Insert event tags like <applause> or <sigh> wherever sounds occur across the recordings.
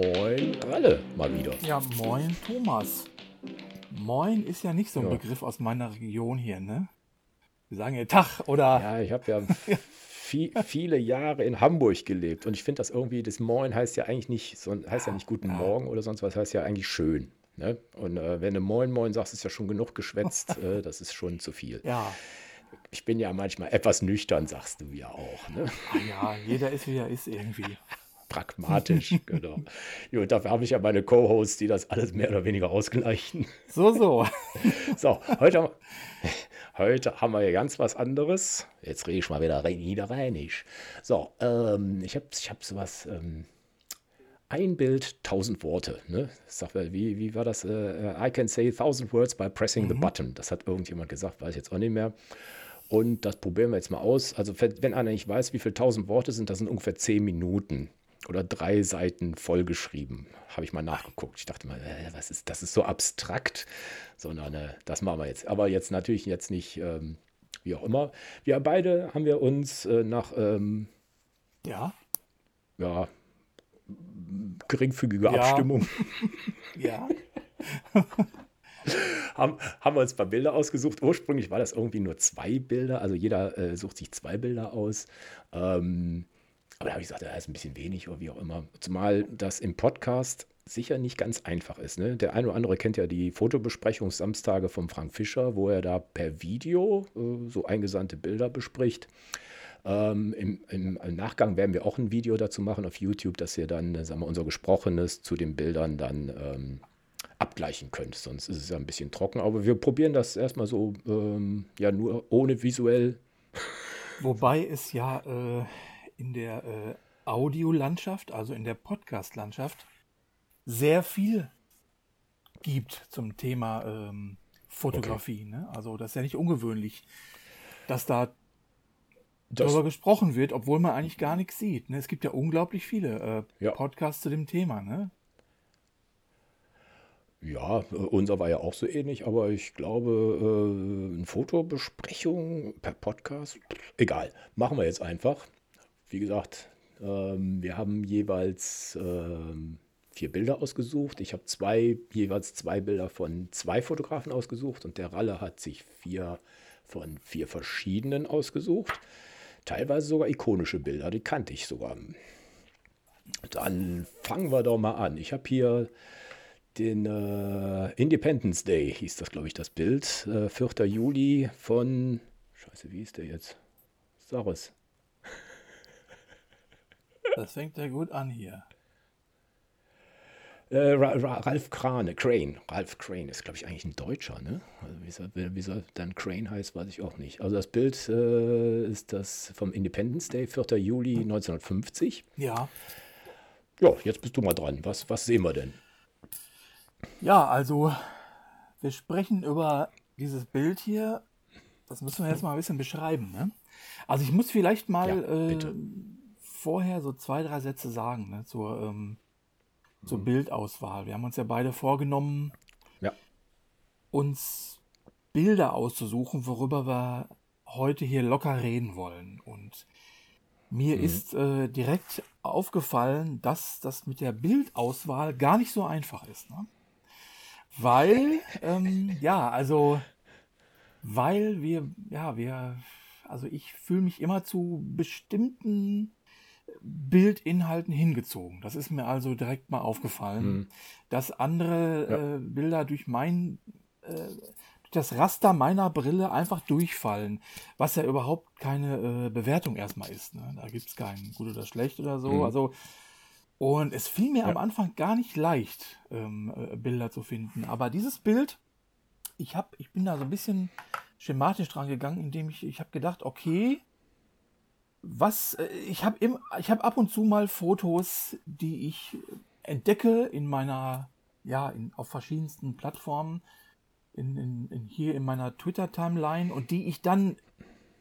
moin Ralle mal wieder. Ja, moin Thomas. Moin ist ja nicht so ein Ja. Begriff aus meiner Region hier, ne? Wir sagen ja Tag oder Ja, ich habe ja vie- <laughs> viele Jahre in Hamburg gelebt und ich finde das irgendwie, das Moin heißt ja eigentlich nicht, so, heißt ja nicht guten Morgen oder sonst was, heißt ja eigentlich schön. Ne? Und äh, wenn du Moin Moin sagst, ist ja schon genug geschwätzt, <laughs> äh, das ist schon zu viel. ja, Ich bin ja manchmal etwas nüchtern, sagst du ja auch. Ne? ah ja, jeder ist wie er ist irgendwie. Pragmatisch, <laughs> genau. Jo, dafür habe ich ja meine Co-Hosts, die das alles mehr oder weniger ausgleichen. So, so. <laughs> So, heute, haben- heute haben wir ja ganz was anderes. Jetzt rede ich mal wieder niederrheinisch. So, ähm, ich habe ich hab sowas, ähm, ein Bild, tausend Worte. Ne? Sag mal, wie, wie war das? Äh, I can say thousand words by pressing the button. Das hat irgendjemand gesagt, weiß ich jetzt auch nicht mehr. Und das probieren wir jetzt mal aus. Also, wenn wenn einer nicht weiß, wie viele tausend Worte sind, das sind ungefähr zehn Minuten oder drei Seiten vollgeschrieben. Habe ich mal nachgeguckt. Ich dachte mal, äh, was ist, das ist so abstrakt, sondern äh, das machen wir jetzt. Aber jetzt natürlich jetzt nicht, ähm, wie auch immer. Wir beide haben wir uns äh, nach ähm, Ja, ja, geringfügiger Ja. Abstimmung <laughs> ja. <laughs> haben, haben wir uns ein paar Bilder ausgesucht. Ursprünglich war das irgendwie nur zwei Bilder, also jeder äh, sucht sich zwei Bilder aus. Ähm, aber da habe ich gesagt, das ist ein bisschen wenig oder wie auch immer. Zumal das im Podcast sicher nicht ganz einfach ist. Ne? Der eine oder andere kennt ja die Fotobesprechungssamstage von Frank Fischer, wo er da per Video äh, so eingesandte Bilder bespricht. Ähm, im, im, Im Nachgang werden wir auch ein Video dazu machen auf YouTube, dass ihr dann, äh, sagen wir, unser Gesprochenes zu den Bildern dann ähm, abgleichen könnt. Sonst ist es ja ein bisschen trocken. Aber wir probieren das erstmal so, ähm, ja, nur ohne visuell. Wobei es ja äh, in der äh, Audiolandschaft, also in der Podcast-Landschaft, sehr viel gibt zum Thema ähm, Fotografie. Ne? Also das ist ja nicht ungewöhnlich, dass da Das, darüber gesprochen wird, obwohl man eigentlich gar nichts sieht. Ne? Es gibt ja unglaublich viele äh, Ja. Podcasts zu dem Thema. Ne? ja, äh, unser war ja auch so ähnlich, aber ich glaube, äh, eine Fotobesprechung per Podcast, egal, machen wir jetzt einfach. Wie gesagt, ähm, wir haben jeweils ähm, vier Bilder ausgesucht. Ich habe zwei, jeweils zwei Bilder von zwei Fotografen ausgesucht und der Ralle hat sich vier von vier verschiedenen ausgesucht. Teilweise sogar ikonische Bilder, die kannte ich sogar. Dann fangen wir doch mal an. Ich habe hier den äh, Independence Day, hieß das, glaube ich, das Bild. Äh, 4. Juli von. Scheiße, wie ist der jetzt? Sag es. Das fängt ja gut an hier. Äh, Ra Ra Ralph Krane, Crane. Ralph Crane ist, glaube ich, eigentlich ein Deutscher, ne? Also wie soll, dann Crane heißt, weiß ich auch nicht. Also das Bild äh, ist das vom Independence Day, 4. Juli 1950. Ja. Ja, jetzt bist du mal dran. Was, was sehen wir denn? Ja, also wir sprechen über dieses Bild hier. Das müssen wir jetzt mal ein bisschen beschreiben. Ne? Also ich muss vielleicht mal Ja, bitte. äh, vorher so zwei, drei Sätze sagen ne, zur, ähm, zur Mhm. Bildauswahl. Wir haben uns ja beide vorgenommen, Ja. uns Bilder auszusuchen, worüber wir heute hier locker reden wollen. Und mir Mhm. ist äh, direkt aufgefallen, dass das mit der Bildauswahl gar nicht so einfach ist. Ne? Weil, <laughs> ähm, ja, also, weil wir, ja, wir, also ich fühle mich immer zu bestimmten Bildinhalten hingezogen. Das ist mir also direkt mal aufgefallen, Mhm. dass andere äh, Bilder durch mein, äh, durch das Raster meiner Brille einfach durchfallen, was ja überhaupt keine äh, Bewertung erstmal ist. Ne? Da gibt es kein gut oder schlecht oder so. Mhm. Also und es fiel mir Ja. am Anfang gar nicht leicht, ähm, äh, Bilder zu finden. Aber dieses Bild, ich, hab, ich bin da so ein bisschen schematisch dran gegangen, indem ich, ich habe gedacht, okay, was, äh, ich habe im, ich habe ab und zu mal Fotos, die ich entdecke in meiner, ja, in, auf verschiedensten Plattformen, in, in, in, hier in meiner Twitter-Timeline und die ich dann,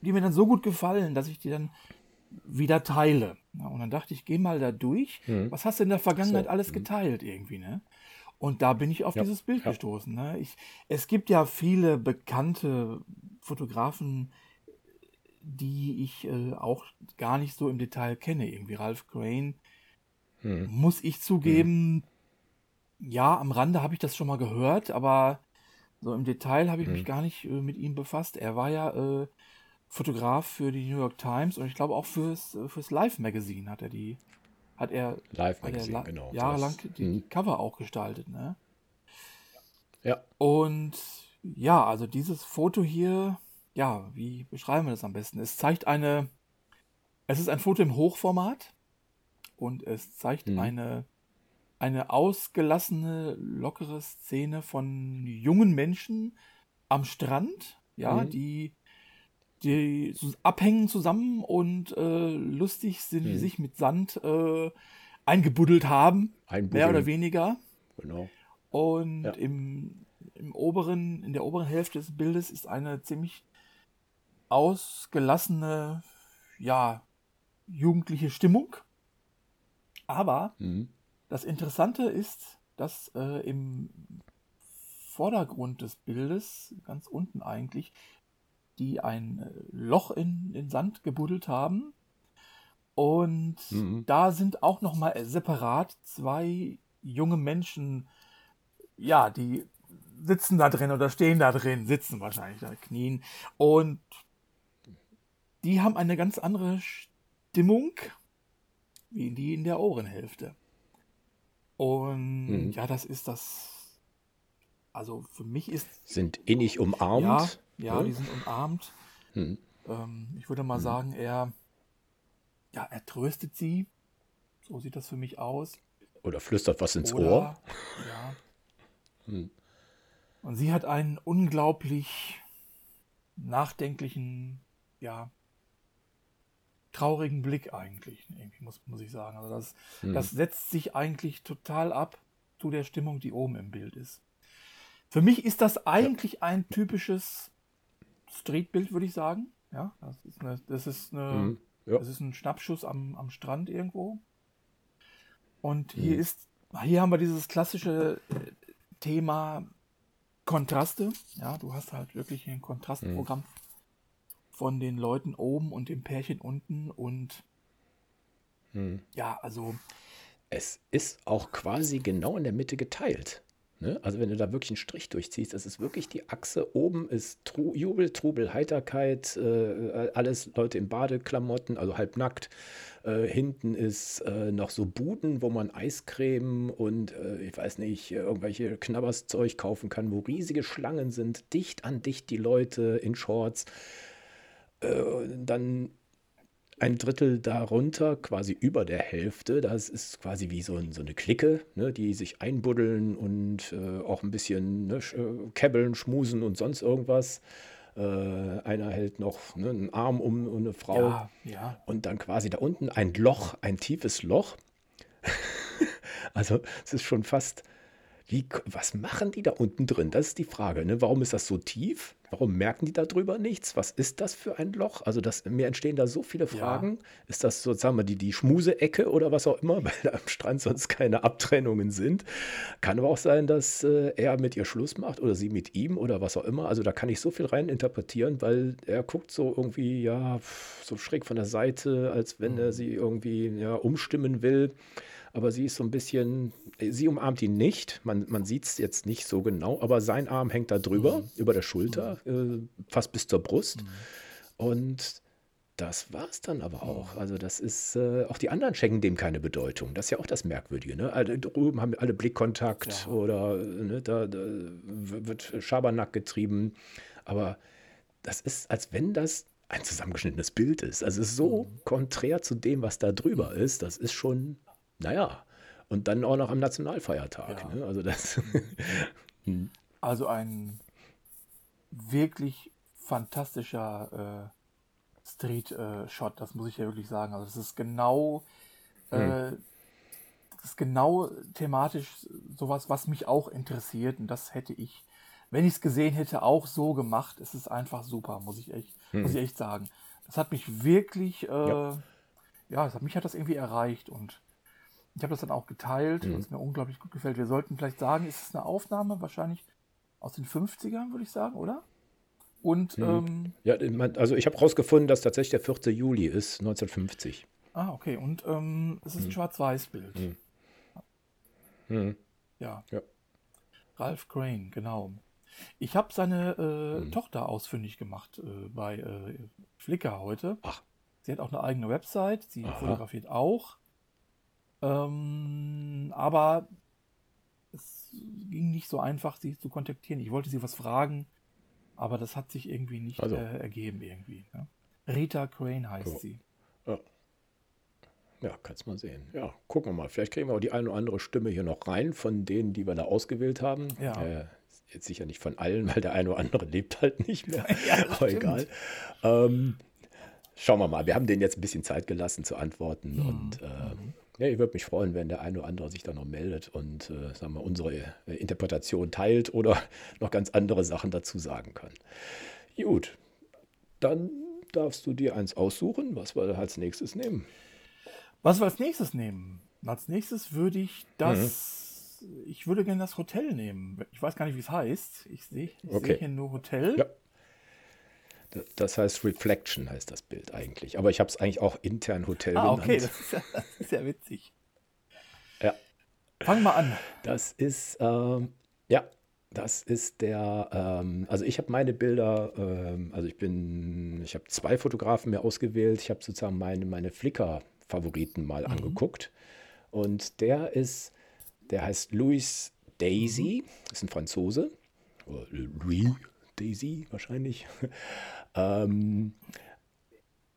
die mir dann so gut gefallen, dass ich die dann wieder teile. Ja, und dann dachte ich, geh mal da durch. Mhm. Was hast du in der Vergangenheit So, alles mhm. geteilt irgendwie, ne? Und da bin ich auf Ja, dieses Bild ja. gestoßen. Ne? Ich, es gibt ja viele bekannte Fotografen, die ich äh, auch gar nicht so im Detail kenne. Irgendwie Ralph Crane hm. muss ich zugeben, hm. ja, am Rande habe ich das schon mal gehört, aber so im Detail habe ich hm. mich gar nicht äh, mit ihm befasst. Er war ja äh, Fotograf für die New York Times und ich glaube auch fürs, äh, fürs Live Magazine hat er die, hat er, Live Magazine, er genau. Jahrelang das, die hm. Cover auch gestaltet, ne? Ja. Und ja, also dieses Foto hier, ja, wie beschreiben wir das am besten? Es zeigt eine, es ist ein Foto im Hochformat und es zeigt mhm. eine, eine ausgelassene, lockere Szene von jungen Menschen am Strand, ja, mhm. die, die abhängen zusammen und äh, lustig sind, mhm. sich mit Sand äh, eingebuddelt haben, mehr oder weniger. Genau. Und ja. im, im oberen, in der oberen Hälfte des Bildes ist eine ziemlich ausgelassene, ja, jugendliche Stimmung. Aber mhm. das Interessante ist, dass äh, im Vordergrund des Bildes, ganz unten eigentlich, die ein äh, Loch in den Sand gebuddelt haben. Und mhm. da sind auch nochmal separat zwei junge Menschen, ja, die sitzen da drin oder stehen da drin, sitzen wahrscheinlich da, knien. Und die haben eine ganz andere Stimmung wie die in der Ohrenhälfte. Und mhm. ja, das ist das. Also für mich ist. Sind innig umarmt. Ja, ja, ja. die sind umarmt. Mhm. Ähm, ich würde mal mhm. sagen, er, ja, er tröstet sie. So sieht das für mich aus. Oder flüstert was ins Oder, Ohr. Ja. <laughs> Hm. Und sie hat einen unglaublich nachdenklichen, ja, traurigen Blick eigentlich, irgendwie muss, muss ich sagen. Also das, hm. das setzt sich eigentlich total ab zu der Stimmung, die oben im Bild ist. Für mich ist das eigentlich ja. ein typisches Streetbild, würde ich sagen. Ja, das ist, eine, das ist, eine, mhm. ja. das ist ein Schnappschuss am, am Strand irgendwo. Und hier mhm. ist, hier haben wir dieses klassische äh, Thema Kontraste. Ja, du hast halt wirklich ein Kontrastprogramm mhm von den Leuten oben und dem Pärchen unten und hm. ja, also. Es ist auch quasi genau in der Mitte geteilt. Ne? Also wenn du da wirklich einen Strich durchziehst, das ist wirklich die Achse. Oben ist Tru Jubel, Trubel, Heiterkeit, äh, alles Leute in Badeklamotten, also halbnackt. Äh, hinten ist äh, noch so Buden, wo man Eiscreme und äh, ich weiß nicht, irgendwelche Knabberszeug kaufen kann, wo riesige Schlangen sind, dicht an dicht die Leute in Shorts. Äh, dann ein Drittel darunter, quasi über der Hälfte, das ist quasi wie so, so eine Clique, ne, die sich einbuddeln und äh, auch ein bisschen ne, äh, kebbeln, schmusen und sonst irgendwas. Äh, einer hält noch ne, einen Arm um, um eine Frau. Ja, ja. Und dann quasi da unten ein Loch, ein tiefes Loch. <laughs> also es ist schon fast wie, was machen die da unten drin? Das ist die Frage. Ne? Warum ist das so tief? Warum merken die darüber nichts? Was ist das für ein Loch? Also das, mir entstehen da so viele Fragen. Ja. Ist das sozusagen die, die Schmuse-Ecke oder was auch immer, <laughs> weil da am Strand sonst keine Abtrennungen sind? Kann aber auch sein, dass äh, er mit ihr Schluss macht oder sie mit ihm oder was auch immer. Also da kann ich so viel rein interpretieren, weil er guckt so irgendwie, ja, so schräg von der Seite, als wenn mhm. er sie irgendwie ja, umstimmen will aber sie ist so ein bisschen, sie umarmt ihn nicht, man, man sieht es jetzt nicht so genau, aber sein Arm hängt da drüber, mhm. über der Schulter, mhm. äh, fast bis zur Brust. Mhm. Und das war es dann aber auch. Also das ist, äh, auch die anderen schenken dem keine Bedeutung. Das ist ja auch das Merkwürdige. Ne? Alle drüben haben alle Blickkontakt ja. oder ne, da, da, wird Schabernack getrieben. Aber das ist, als wenn das ein zusammengeschnittenes Bild ist. Also es ist so mhm. konträr zu dem, was da drüber ist. Das ist schon naja, und dann auch noch am Nationalfeiertag. Ja. Ne? Also das. Hm. <laughs> also ein wirklich fantastischer äh, Street-Shot, äh, das muss ich ja wirklich sagen. Also das ist genau, hm. äh, das ist genau thematisch sowas, was mich auch interessiert. Und das hätte ich, wenn ich es gesehen hätte, auch so gemacht. Es ist einfach super, muss ich echt, hm. muss ich echt sagen. Das hat mich wirklich, äh, ja, ja hat, mich hat das irgendwie erreicht und ich habe das dann auch geteilt, mhm. was mir unglaublich gut gefällt. Wir sollten vielleicht sagen, ist es eine Aufnahme wahrscheinlich aus den 50ern, würde ich sagen, oder? Und mhm. ähm, ja, also ich habe herausgefunden, dass tatsächlich der 4. Juli ist, 1950. Ah, okay. Und ähm, es ist ein Hm. Schwarz-Weiß-Bild. Hm. Hm. Ja. Ja. Ralph Crane, genau. Ich habe seine äh, Hm. Tochter ausfindig gemacht äh, bei äh, Flickr heute. Ach. Sie hat auch eine eigene Website, sie Aha. fotografiert auch. Ähm, aber es ging nicht so einfach, sie zu kontaktieren. Ich wollte sie was fragen, aber das hat sich irgendwie nicht Also. äh, ergeben irgendwie. Ne? Rita Crane heißt Oh. sie. Ja, kannst mal sehen. Ja, gucken wir mal. Vielleicht kriegen wir auch die eine oder andere Stimme hier noch rein von denen, die wir da ausgewählt haben. Ja. Äh, jetzt sicher nicht von allen, weil der eine oder andere lebt halt nicht mehr. <laughs> Ja, Aber egal. Ähm, schauen wir mal. Wir haben denen jetzt ein bisschen Zeit gelassen zu antworten. Mhm. Und äh, ja, ich würde mich freuen, wenn der eine oder andere sich da noch meldet und äh, sagen wir, unsere äh, Interpretation teilt oder <laughs> noch ganz andere Sachen dazu sagen kann. Gut, dann darfst du dir eins aussuchen, was wir als nächstes nehmen. Was wir als nächstes nehmen? Als nächstes würde ich das. Mhm. Ich würde gerne das Hotel nehmen. Ich weiß gar nicht, wie es heißt. Ich sehe ich Okay. sehe hier nur Hotel. Ja. Das heißt Reflection heißt das Bild eigentlich. Aber ich habe es eigentlich auch intern Hotel ah, genannt. okay, das ist, ja, das ist ja witzig. Ja. Fang mal an. Das ist, ähm, ja, das ist der, ähm, also ich habe meine Bilder, ähm, also ich bin, ich habe zwei Fotografen mir ausgewählt. Ich habe sozusagen meine, meine Flickr-Favoriten mal Mhm. angeguckt. Und der ist, der heißt Louis Daisy, ist ein Franzose. Louis Daisy wahrscheinlich. <laughs> ähm,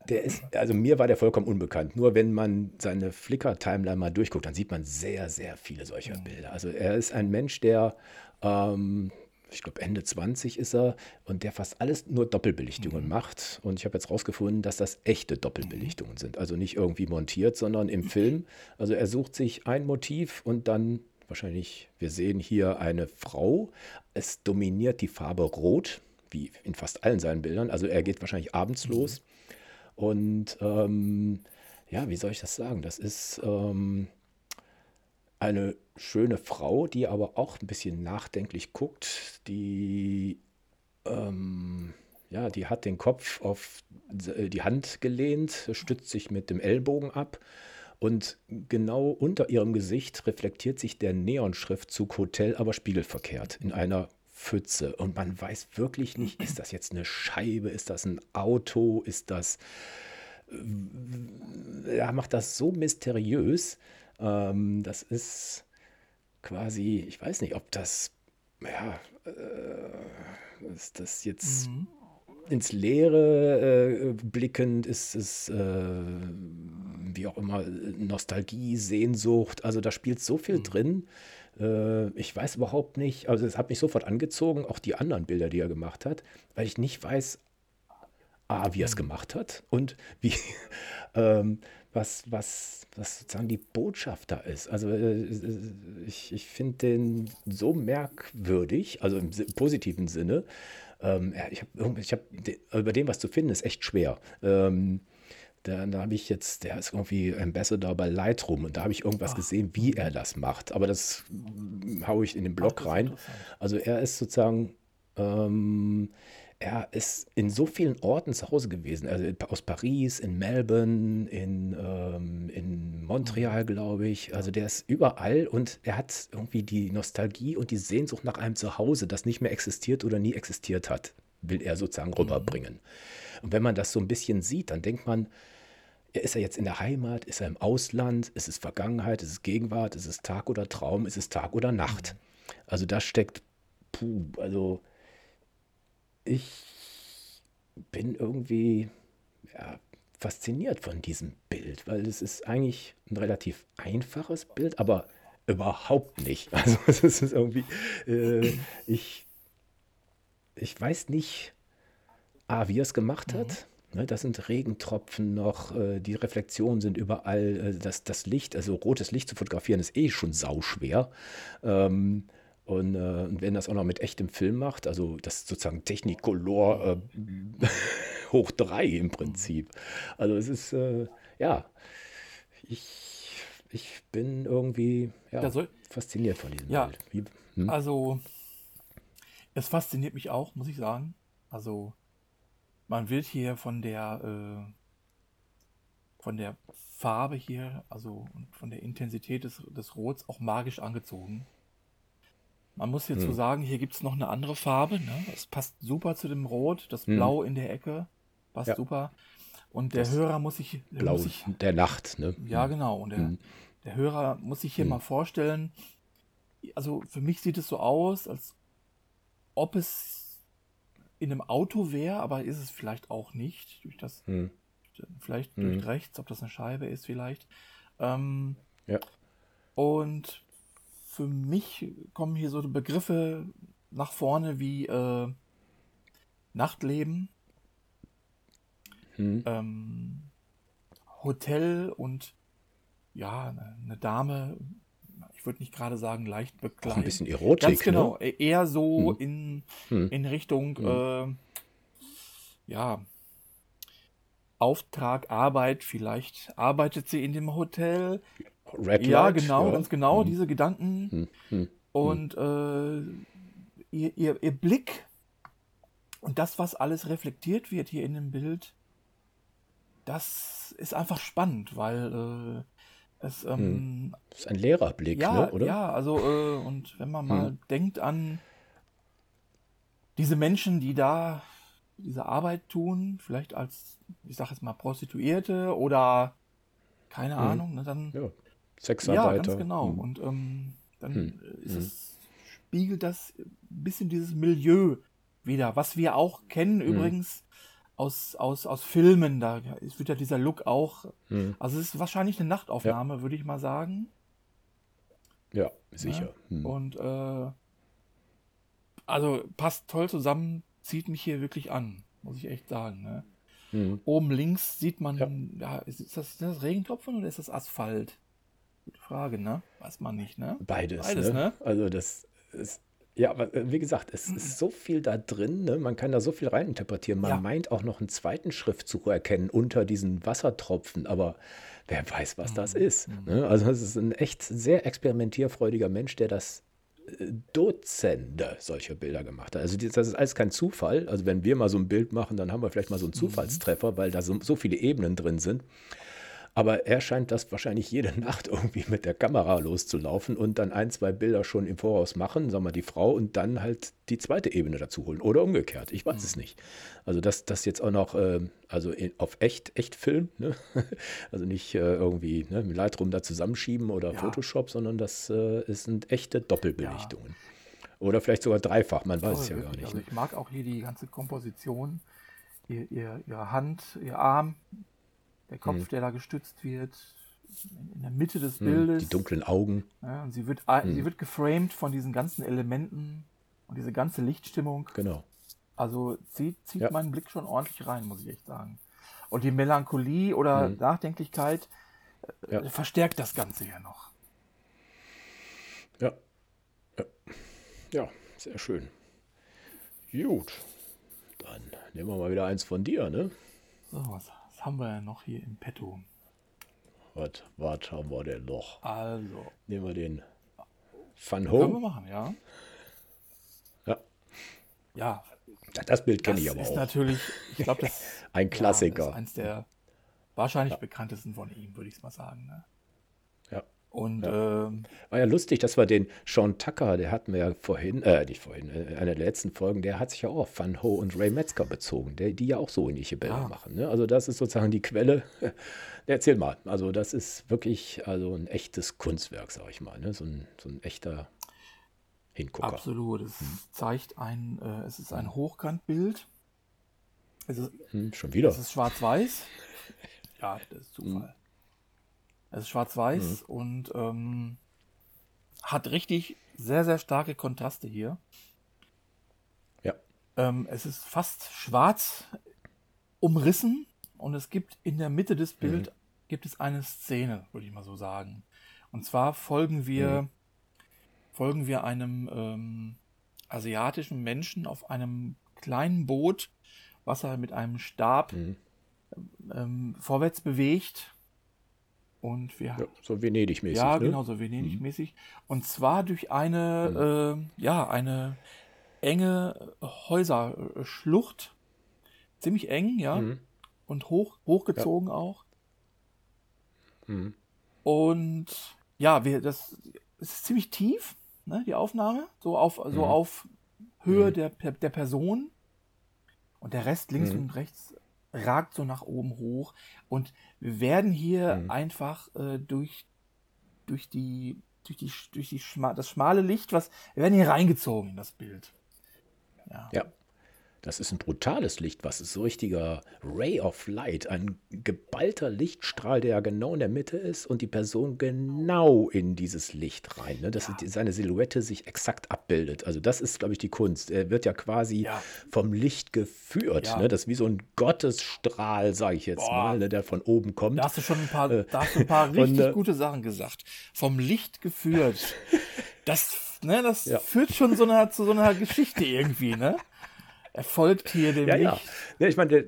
der ist, also mir war der vollkommen unbekannt. Nur wenn man seine Flickr-Timeline mal durchguckt, dann sieht man sehr, sehr viele solcher Bilder. Also er ist ein Mensch, der, ähm, ich glaube Ende 20 ist er und der fast alles nur Doppelbelichtungen macht. Und ich habe jetzt rausgefunden, dass das echte Doppelbelichtungen sind. Also nicht irgendwie montiert, sondern im Film. Also er sucht sich ein Motiv und dann wahrscheinlich, wir sehen hier eine Frau. Es dominiert die Farbe Rot, wie in fast allen seinen Bildern. Also er geht wahrscheinlich abends los. Und ähm, ja, wie soll ich das sagen? Das ist ähm, eine schöne Frau, die aber auch ein bisschen nachdenklich guckt. Die, ähm, ja, die hat den Kopf auf äh, die Hand gelehnt, stützt sich mit dem Ellbogen ab. Und genau unter ihrem Gesicht reflektiert sich der Neonschriftzug Hotel, aber spiegelverkehrt in einer Pfütze. Und man weiß wirklich nicht, ist das jetzt eine Scheibe, ist das ein Auto, ist das er macht das so mysteriös. Ähm, das ist quasi, ich weiß nicht, ob das, ja, äh, ist das jetzt Mhm. ins Leere äh, blickend, ist es, äh, wie auch immer, Nostalgie, Sehnsucht. Also da spielt so viel drin. Äh, ich weiß überhaupt nicht, also es hat mich sofort angezogen, auch die anderen Bilder, die er gemacht hat, weil ich nicht weiß, A, wie er es gemacht hat und wie, <laughs> ähm, was, was, was sozusagen die Botschaft da ist. Also äh, ich, ich finde den so merkwürdig, also im si- positiven Sinne. Ähm, ich habe ich hab, über den was zu finden, ist echt schwer. Ähm, da, da habe ich jetzt, der ist irgendwie Ambassador bei Lightroom und da habe ich irgendwas gesehen, wie er das macht. Aber das mm, haue ich in den Blog ist rein. Also er ist sozusagen, ähm, er ist in so vielen Orten zu Hause gewesen. Also aus Paris, in Melbourne, in, ähm, in Montreal, glaube ich. Also der ist überall und er hat irgendwie die Nostalgie und die Sehnsucht nach einem Zuhause, das nicht mehr existiert oder nie existiert hat, will er sozusagen rüberbringen. Und wenn man das so ein bisschen sieht, dann denkt man, ist er jetzt in der Heimat? Ist er im Ausland? Ist es Vergangenheit? Ist es Gegenwart? Ist es Tag oder Traum? Ist es Tag oder Nacht? Also da steckt, puh, also ich bin irgendwie ja, fasziniert von diesem Bild, weil es ist eigentlich ein relativ einfaches Bild, aber überhaupt nicht. <laughs> Also es ist irgendwie, äh, ich, ich weiß nicht, A, wie er es gemacht hat. Ne, das sind Regentropfen noch, äh, die Reflexionen sind überall, äh, das, das Licht, also rotes Licht zu fotografieren, ist eh schon sauschwer. Ähm, und, äh, und wenn das auch noch mit echtem Film macht, also das ist sozusagen Technicolor äh, <laughs> hoch drei im Prinzip. Also es ist, äh, ja, ich, ich bin irgendwie ja, soll- fasziniert von diesem Ja. Bild. Wie, hm? Also, es fasziniert mich auch, muss ich sagen. Also, man wird hier von der, äh, von der Farbe hier, also von der Intensität des, des Rots auch magisch angezogen. Man muss hierzu hm. sagen, hier gibt es noch eine andere Farbe. Ne? Das passt super zu dem Rot. Das hm. Blau in der Ecke passt ja. super. Und der das Hörer muss sich. Blau muss sich, der Nacht, ne? Ja, genau. Und der, hm. der Hörer muss sich hier hm. mal vorstellen. Also für mich sieht es so aus, als ob es in einem Auto wäre, aber ist es vielleicht auch nicht. Durch das, hm. vielleicht durch hm. rechts, ob das eine Scheibe ist, vielleicht. Ähm, ja. Und für mich kommen hier so Begriffe nach vorne wie äh, Nachtleben, hm. ähm, Hotel und ja, eine Dame, ich würde nicht gerade sagen leicht bekleidet. ein bisschen Erotik. Ganz genau, ne? E-, eher so hm. In, hm. in Richtung, hm. äh, ja, Auftrag, Arbeit, vielleicht arbeitet sie in dem Hotel, Red ja, Light, genau, ja. ganz genau, hm. diese Gedanken. Hm. Hm. Und äh, ihr, ihr, ihr Blick und das, was alles reflektiert wird hier in dem Bild, das ist einfach spannend, weil äh, es. Ähm, das ist ein Lehrerblick, ja, ne, oder? Ja, also, äh, und wenn man mal denkt an diese Menschen, die da diese Arbeit tun, vielleicht als, ich sag jetzt mal, Prostituierte oder keine Ahnung, ne, dann ja. Sexarbeiter. Ja, ganz genau. Hm. Und ähm, dann hm. ist hm. es, spiegelt das ein bisschen dieses Milieu wieder, was wir auch kennen hm. übrigens aus, aus, aus Filmen. Da wird ja dieser Look auch. Hm. Also es ist wahrscheinlich eine Nachtaufnahme, ja. würde ich mal sagen. Ja, sicher. Ja? Hm. Und äh, also passt toll zusammen, zieht mich hier wirklich an, muss ich echt sagen. Ne? Mhm. Oben links sieht man, ja. ja ist, das, ist das Regentropfen oder ist das Asphalt? Gute Frage, ne? Weiß man nicht, ne? Beides, Beides ne? ne? Also das ist, ja, aber äh, wie gesagt, es ist mhm. so viel da drin, ne? man kann da so viel reininterpretieren. Man ja. meint auch noch einen zweiten Schriftzug erkennen unter diesen Wassertropfen, aber wer weiß, was das mhm. ist. Mhm. Ne? Also es ist ein echt sehr experimentierfreudiger Mensch, der das äh, Dutzende solcher Bilder gemacht hat. Also das ist alles kein Zufall. Also wenn wir mal so ein Bild machen, dann haben wir vielleicht mal so einen mhm. Zufallstreffer, weil da so, so viele Ebenen drin sind. Aber er scheint das wahrscheinlich jede <laughs> Nacht irgendwie mit der Kamera loszulaufen und dann ein, zwei Bilder schon im Voraus machen, sagen wir die Frau, und dann halt die zweite Ebene dazu holen. Oder umgekehrt. Ich weiß mhm. es nicht. Also das, das jetzt auch noch, äh, also in, auf echt, echt Film, ne? <laughs> also nicht äh, irgendwie ne, mit Lightroom da zusammenschieben oder ja. Photoshop, sondern das äh, sind echte Doppelbelichtungen. Ja. Oder vielleicht sogar dreifach, man weiß es ja wirklich. gar nicht. Also ne? ich mag auch hier die ganze Komposition, ihr, ihr, ihre Hand, ihr Arm, der Kopf, hm. der da gestützt wird, in der Mitte des hm. Bildes. Die dunklen Augen. Ja, und sie wird, hm. sie wird geframed von diesen ganzen Elementen und diese ganze Lichtstimmung. Genau. Also zieht, zieht ja. meinen Blick schon ordentlich rein, muss ich echt sagen. Und die Melancholie oder hm. Nachdenklichkeit äh, ja. verstärkt das Ganze ja noch. Ja. ja. Ja, sehr schön. Gut. Dann nehmen wir mal wieder eins von dir, ne? So, was haben wir ja noch hier im Petto? Was, was haben wir denn noch? Also. Nehmen wir den Van Ho. Können wir machen, ja. Ja. Ja. Das Bild kenne ich aber auch. Das ist natürlich, ich glaube, das <laughs> ein Klassiker. Ja, ist eins der wahrscheinlich ja. bekanntesten von ihm, würde ich es mal sagen. Ne? Und ja. ähm, war ja lustig, dass wir den Sean Tucker, der hatten wir ja vorhin, äh, nicht vorhin, äh, einer der letzten Folgen, der hat sich ja auch auf Van Ho und Ray Metzger bezogen, der, die ja auch so ähnliche Bilder ja. machen. Ne? Also das ist sozusagen die Quelle. <laughs> Erzähl mal. Also das ist wirklich also ein echtes Kunstwerk, sag ich mal. Ne? So, ein, so ein echter Hingucker. Absolut. Es hm. zeigt ein, äh, es ist ein Hochkantbild. Es ist, hm, schon wieder. Es ist schwarz-weiß. ja, das ist Zufall. Hm. Es ist schwarz-weiß mhm. und ähm, hat richtig sehr, sehr starke Kontraste hier. Ja. Ähm, es ist fast schwarz umrissen und es gibt in der Mitte des Bildes mhm. gibt es eine Szene, würde ich mal so sagen. Und zwar folgen wir, mhm. folgen wir einem ähm, asiatischen Menschen auf einem kleinen Boot, was er mit einem Stab mhm. ähm, vorwärts bewegt und wir, ja, so Venedig-mäßig. Ja, ne? genau, so Venedig-mäßig. Mhm. Und zwar durch eine, mhm. äh, ja, eine enge Häuserschlucht. Ziemlich eng, ja. Mhm. Und hoch, hochgezogen ja. auch. Mhm. Und ja, wir, das ist ziemlich tief, ne, die Aufnahme, so auf, so mhm. auf Höhe mhm. der, der Person. Und der Rest links und rechts ragt so nach oben hoch. Und wir werden hier mhm. einfach äh, durch, durch die, durch die, durch die Schma das schmale Licht, was, wir werden hier reingezogen in das Bild. Ja. ja. Das ist ein brutales Licht, was ist so richtiger Ray of Light, ein geballter Lichtstrahl, der ja genau in der Mitte ist und die Person genau in dieses Licht rein, ne? dass ja. seine Silhouette sich exakt abbildet. Also das ist, glaube ich, die Kunst. Er wird ja quasi ja. vom Licht geführt. Ja. Ne? Das ist wie so ein Gottesstrahl, sage ich jetzt Boah. mal, ne? der von oben kommt. Da hast du schon ein paar, äh, da hast du ein paar <laughs> richtig und, äh, gute Sachen gesagt. Vom Licht geführt. <laughs> Das, ne, das führt schon so einer, zu so einer Geschichte irgendwie, ne? Er folgt hier dem ja. Ja, ja ich meine, der,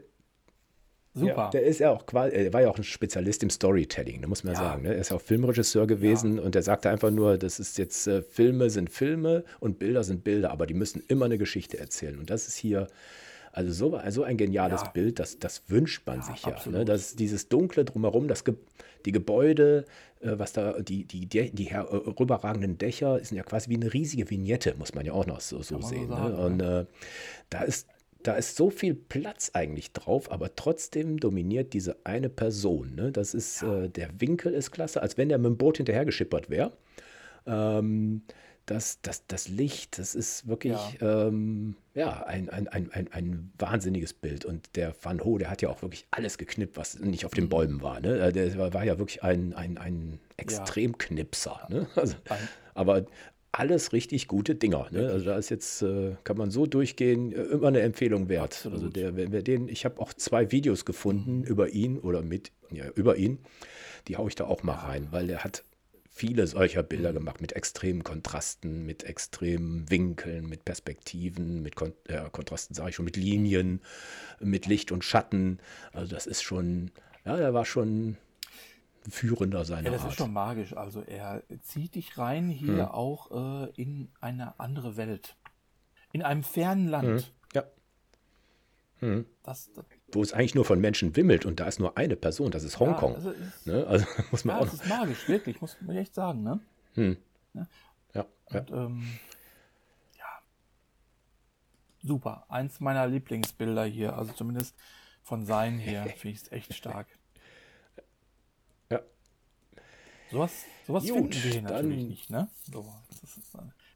Super. Ja, der ist ja auch quasi, er war ja auch ein Spezialist im Storytelling, da muss man ja. sagen. Ne? Er ist auch Filmregisseur gewesen ja. und er sagte einfach nur, das ist jetzt, äh, Filme sind Filme und Bilder sind Bilder, aber die müssen immer eine Geschichte erzählen. Und das ist hier, also so, so ein geniales. Bild, das, das wünscht man sich ja. Ne? Das, dieses Dunkle drumherum, das Ge die Gebäude, äh, was da, die, die, die, die herüberragenden Dächer sind ja quasi wie eine riesige Vignette, muss man ja auch noch so, so sehen. Ne? Sagen, ne? Und äh, da ist da ist so viel Platz eigentlich drauf, aber trotzdem dominiert diese eine Person. Ne? Das ist, ja. äh, der Winkel ist klasse, als wenn der mit dem Boot hinterhergeschippert wäre. Ähm, das, das, das Licht, das ist wirklich ja. Ähm, ja, ein, ein, ein, ein, ein wahnsinniges Bild. Und der Van Ho, der hat ja auch wirklich alles geknippt, was nicht auf den mhm. Bäumen war. Ne? Äh, der war, war ja wirklich ein, ein, ein Extremknipser. Ja. Ne? <laughs> Also, aber alles richtig gute Dinger. Ne? Also da ist jetzt, äh, kann man so durchgehen, äh, immer eine Empfehlung wert. Absolut. Also der, wenn wir den, ich habe auch zwei Videos gefunden mhm. über ihn oder mit, ja, über ihn. Die haue ich da auch mal rein, weil der hat viele solcher Bilder gemacht mit extremen Kontrasten, mit extremen Winkeln, mit Perspektiven, mit Kon äh, Kontrasten, sage ich schon, mit Linien, mit Licht und Schatten. Also das ist schon, ja, der war schon führender seiner Ja, das Art. ist schon magisch. Also er zieht dich rein hier hm. auch äh, in eine andere Welt. In einem fernen Land. Hm. Ja. Hm. Das, das, Wo es eigentlich nur von Menschen wimmelt und da ist nur eine Person, das ist Hongkong. Ja, also, ist, ne? also <laughs> muss man ja, auch. Das ist magisch, wirklich, muss man echt sagen. Ne? Hm. Ja. ja. Und, ähm, ja. Super. Eins meiner Lieblingsbilder hier, also zumindest von sein her, <laughs> finde ich es echt stark. Sowas, sowas Gut, finden wir hier natürlich nicht, ne? So, ist,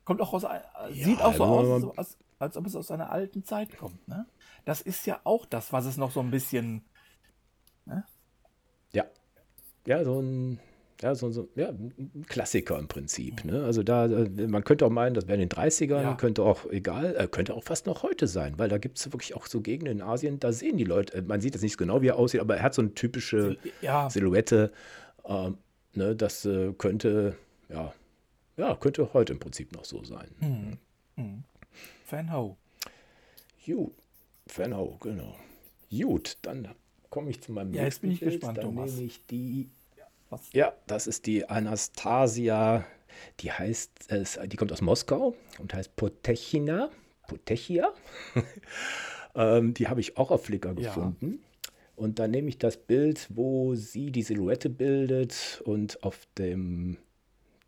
kommt auch aus, äh, ja, sieht auch so aus, so als, als ob es aus einer alten Zeit kommt, ne? Das ist ja auch das, was es noch so ein bisschen, ne? Ja. Ja, so ein, ja, so, so ja, ein Klassiker im Prinzip. Ne? Also da, äh, man könnte auch meinen, das wäre in den 30ern, ja. könnte auch egal, äh, könnte auch fast noch heute sein, weil da gibt es wirklich auch so Gegenden in Asien, da sehen die Leute, äh, man sieht jetzt nicht genau, wie er aussieht, aber er hat so eine typische ja. Silhouette. Ähm, Ne, das äh, könnte, ja, ja, könnte heute im Prinzip noch so sein. Hm. Hm. Fanho. Gut, Fanho, genau. Gut, dann komme ich zu meinem ja, jetzt bin ich Bild. gespannt, dann Thomas. nehme ich die. Was? Ja, das ist die Anastasia. Die heißt, die kommt aus Moskau und heißt Potechina. Potechia. <laughs> ähm, die habe ich auch auf Flickr gefunden. Und dann nehme ich das Bild, wo sie die Silhouette bildet und auf dem,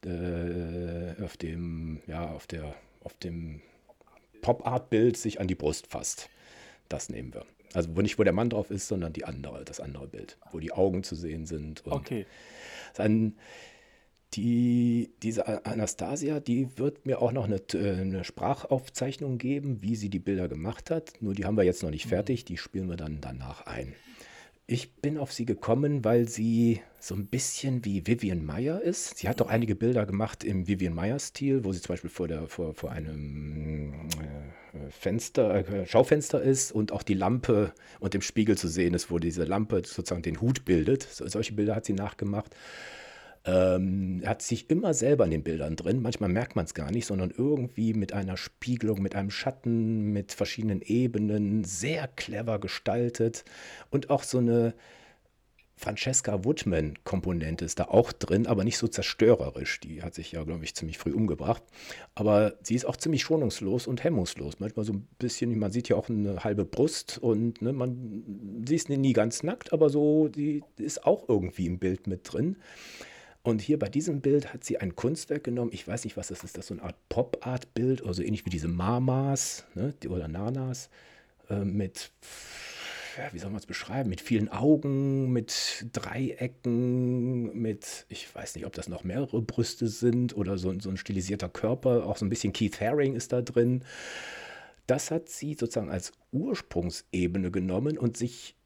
äh, auf dem, ja, auf der, auf dem Pop-Art-Bild sich an die Brust fasst. Das nehmen wir. Also wo nicht, wo der Mann drauf ist, sondern die andere, das andere Bild, wo die Augen zu sehen sind. Okay. Dann die, diese Anastasia, die wird mir auch noch eine, eine, Sprachaufzeichnung geben, wie sie die Bilder gemacht hat. Nur die haben wir jetzt noch nicht mhm. fertig, die spielen wir dann danach ein. Ich bin auf sie gekommen, weil sie so ein bisschen wie Vivian Meyer ist. Sie hat doch einige Bilder gemacht im Vivian Meyer-Stil, wo sie zum Beispiel vor, der, vor, vor einem äh, Fenster, äh, Schaufenster ist und auch die Lampe und im Spiegel zu sehen ist, wo diese Lampe sozusagen den Hut bildet. So, solche Bilder hat sie nachgemacht. Ähm, hat sich immer selber in den Bildern drin. Manchmal merkt man es gar nicht, sondern irgendwie mit einer Spiegelung, mit einem Schatten, mit verschiedenen Ebenen, sehr clever gestaltet und auch so eine Francesca Woodman-Komponente ist da auch drin, aber nicht so zerstörerisch. Die hat sich ja, glaube ich, ziemlich früh umgebracht. Aber sie ist auch ziemlich schonungslos und hemmungslos. Manchmal so ein bisschen, man sieht ja auch eine halbe Brust und ne, man, sie ist nie ganz nackt, aber so, die ist auch irgendwie im Bild mit drin. Und hier bei diesem Bild hat sie ein Kunstwerk genommen. Ich weiß nicht, was das ist. Das ist so eine Art Pop-Art-Bild, also ähnlich wie diese Mamas ne, oder Nanas äh, mit wie soll man es beschreiben, mit vielen Augen, mit Dreiecken, mit, ich weiß nicht, ob das noch mehrere Brüste sind oder so, so ein stilisierter Körper, auch so ein bisschen Keith Haring ist da drin. Das hat sie sozusagen als Ursprungsebene genommen und sich,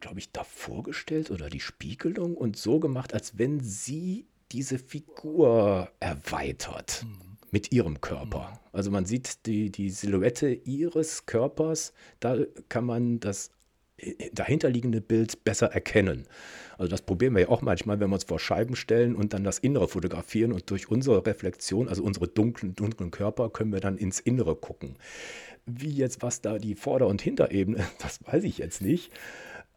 glaube ich, da vorgestellt oder die Spiegelung und so gemacht, als wenn sie diese Figur erweitert. Mhm mit ihrem Körper. Mhm. Also man sieht die, die Silhouette ihres Körpers, da kann man das dahinterliegende Bild besser erkennen. Also das probieren wir ja auch manchmal, wenn wir uns vor Scheiben stellen und dann das Innere fotografieren und durch unsere Reflexion, also unsere dunklen, dunklen Körper, können wir dann ins Innere gucken. Wie jetzt, was da die Vorder- und Hinterebene, <laughs> das weiß ich jetzt nicht.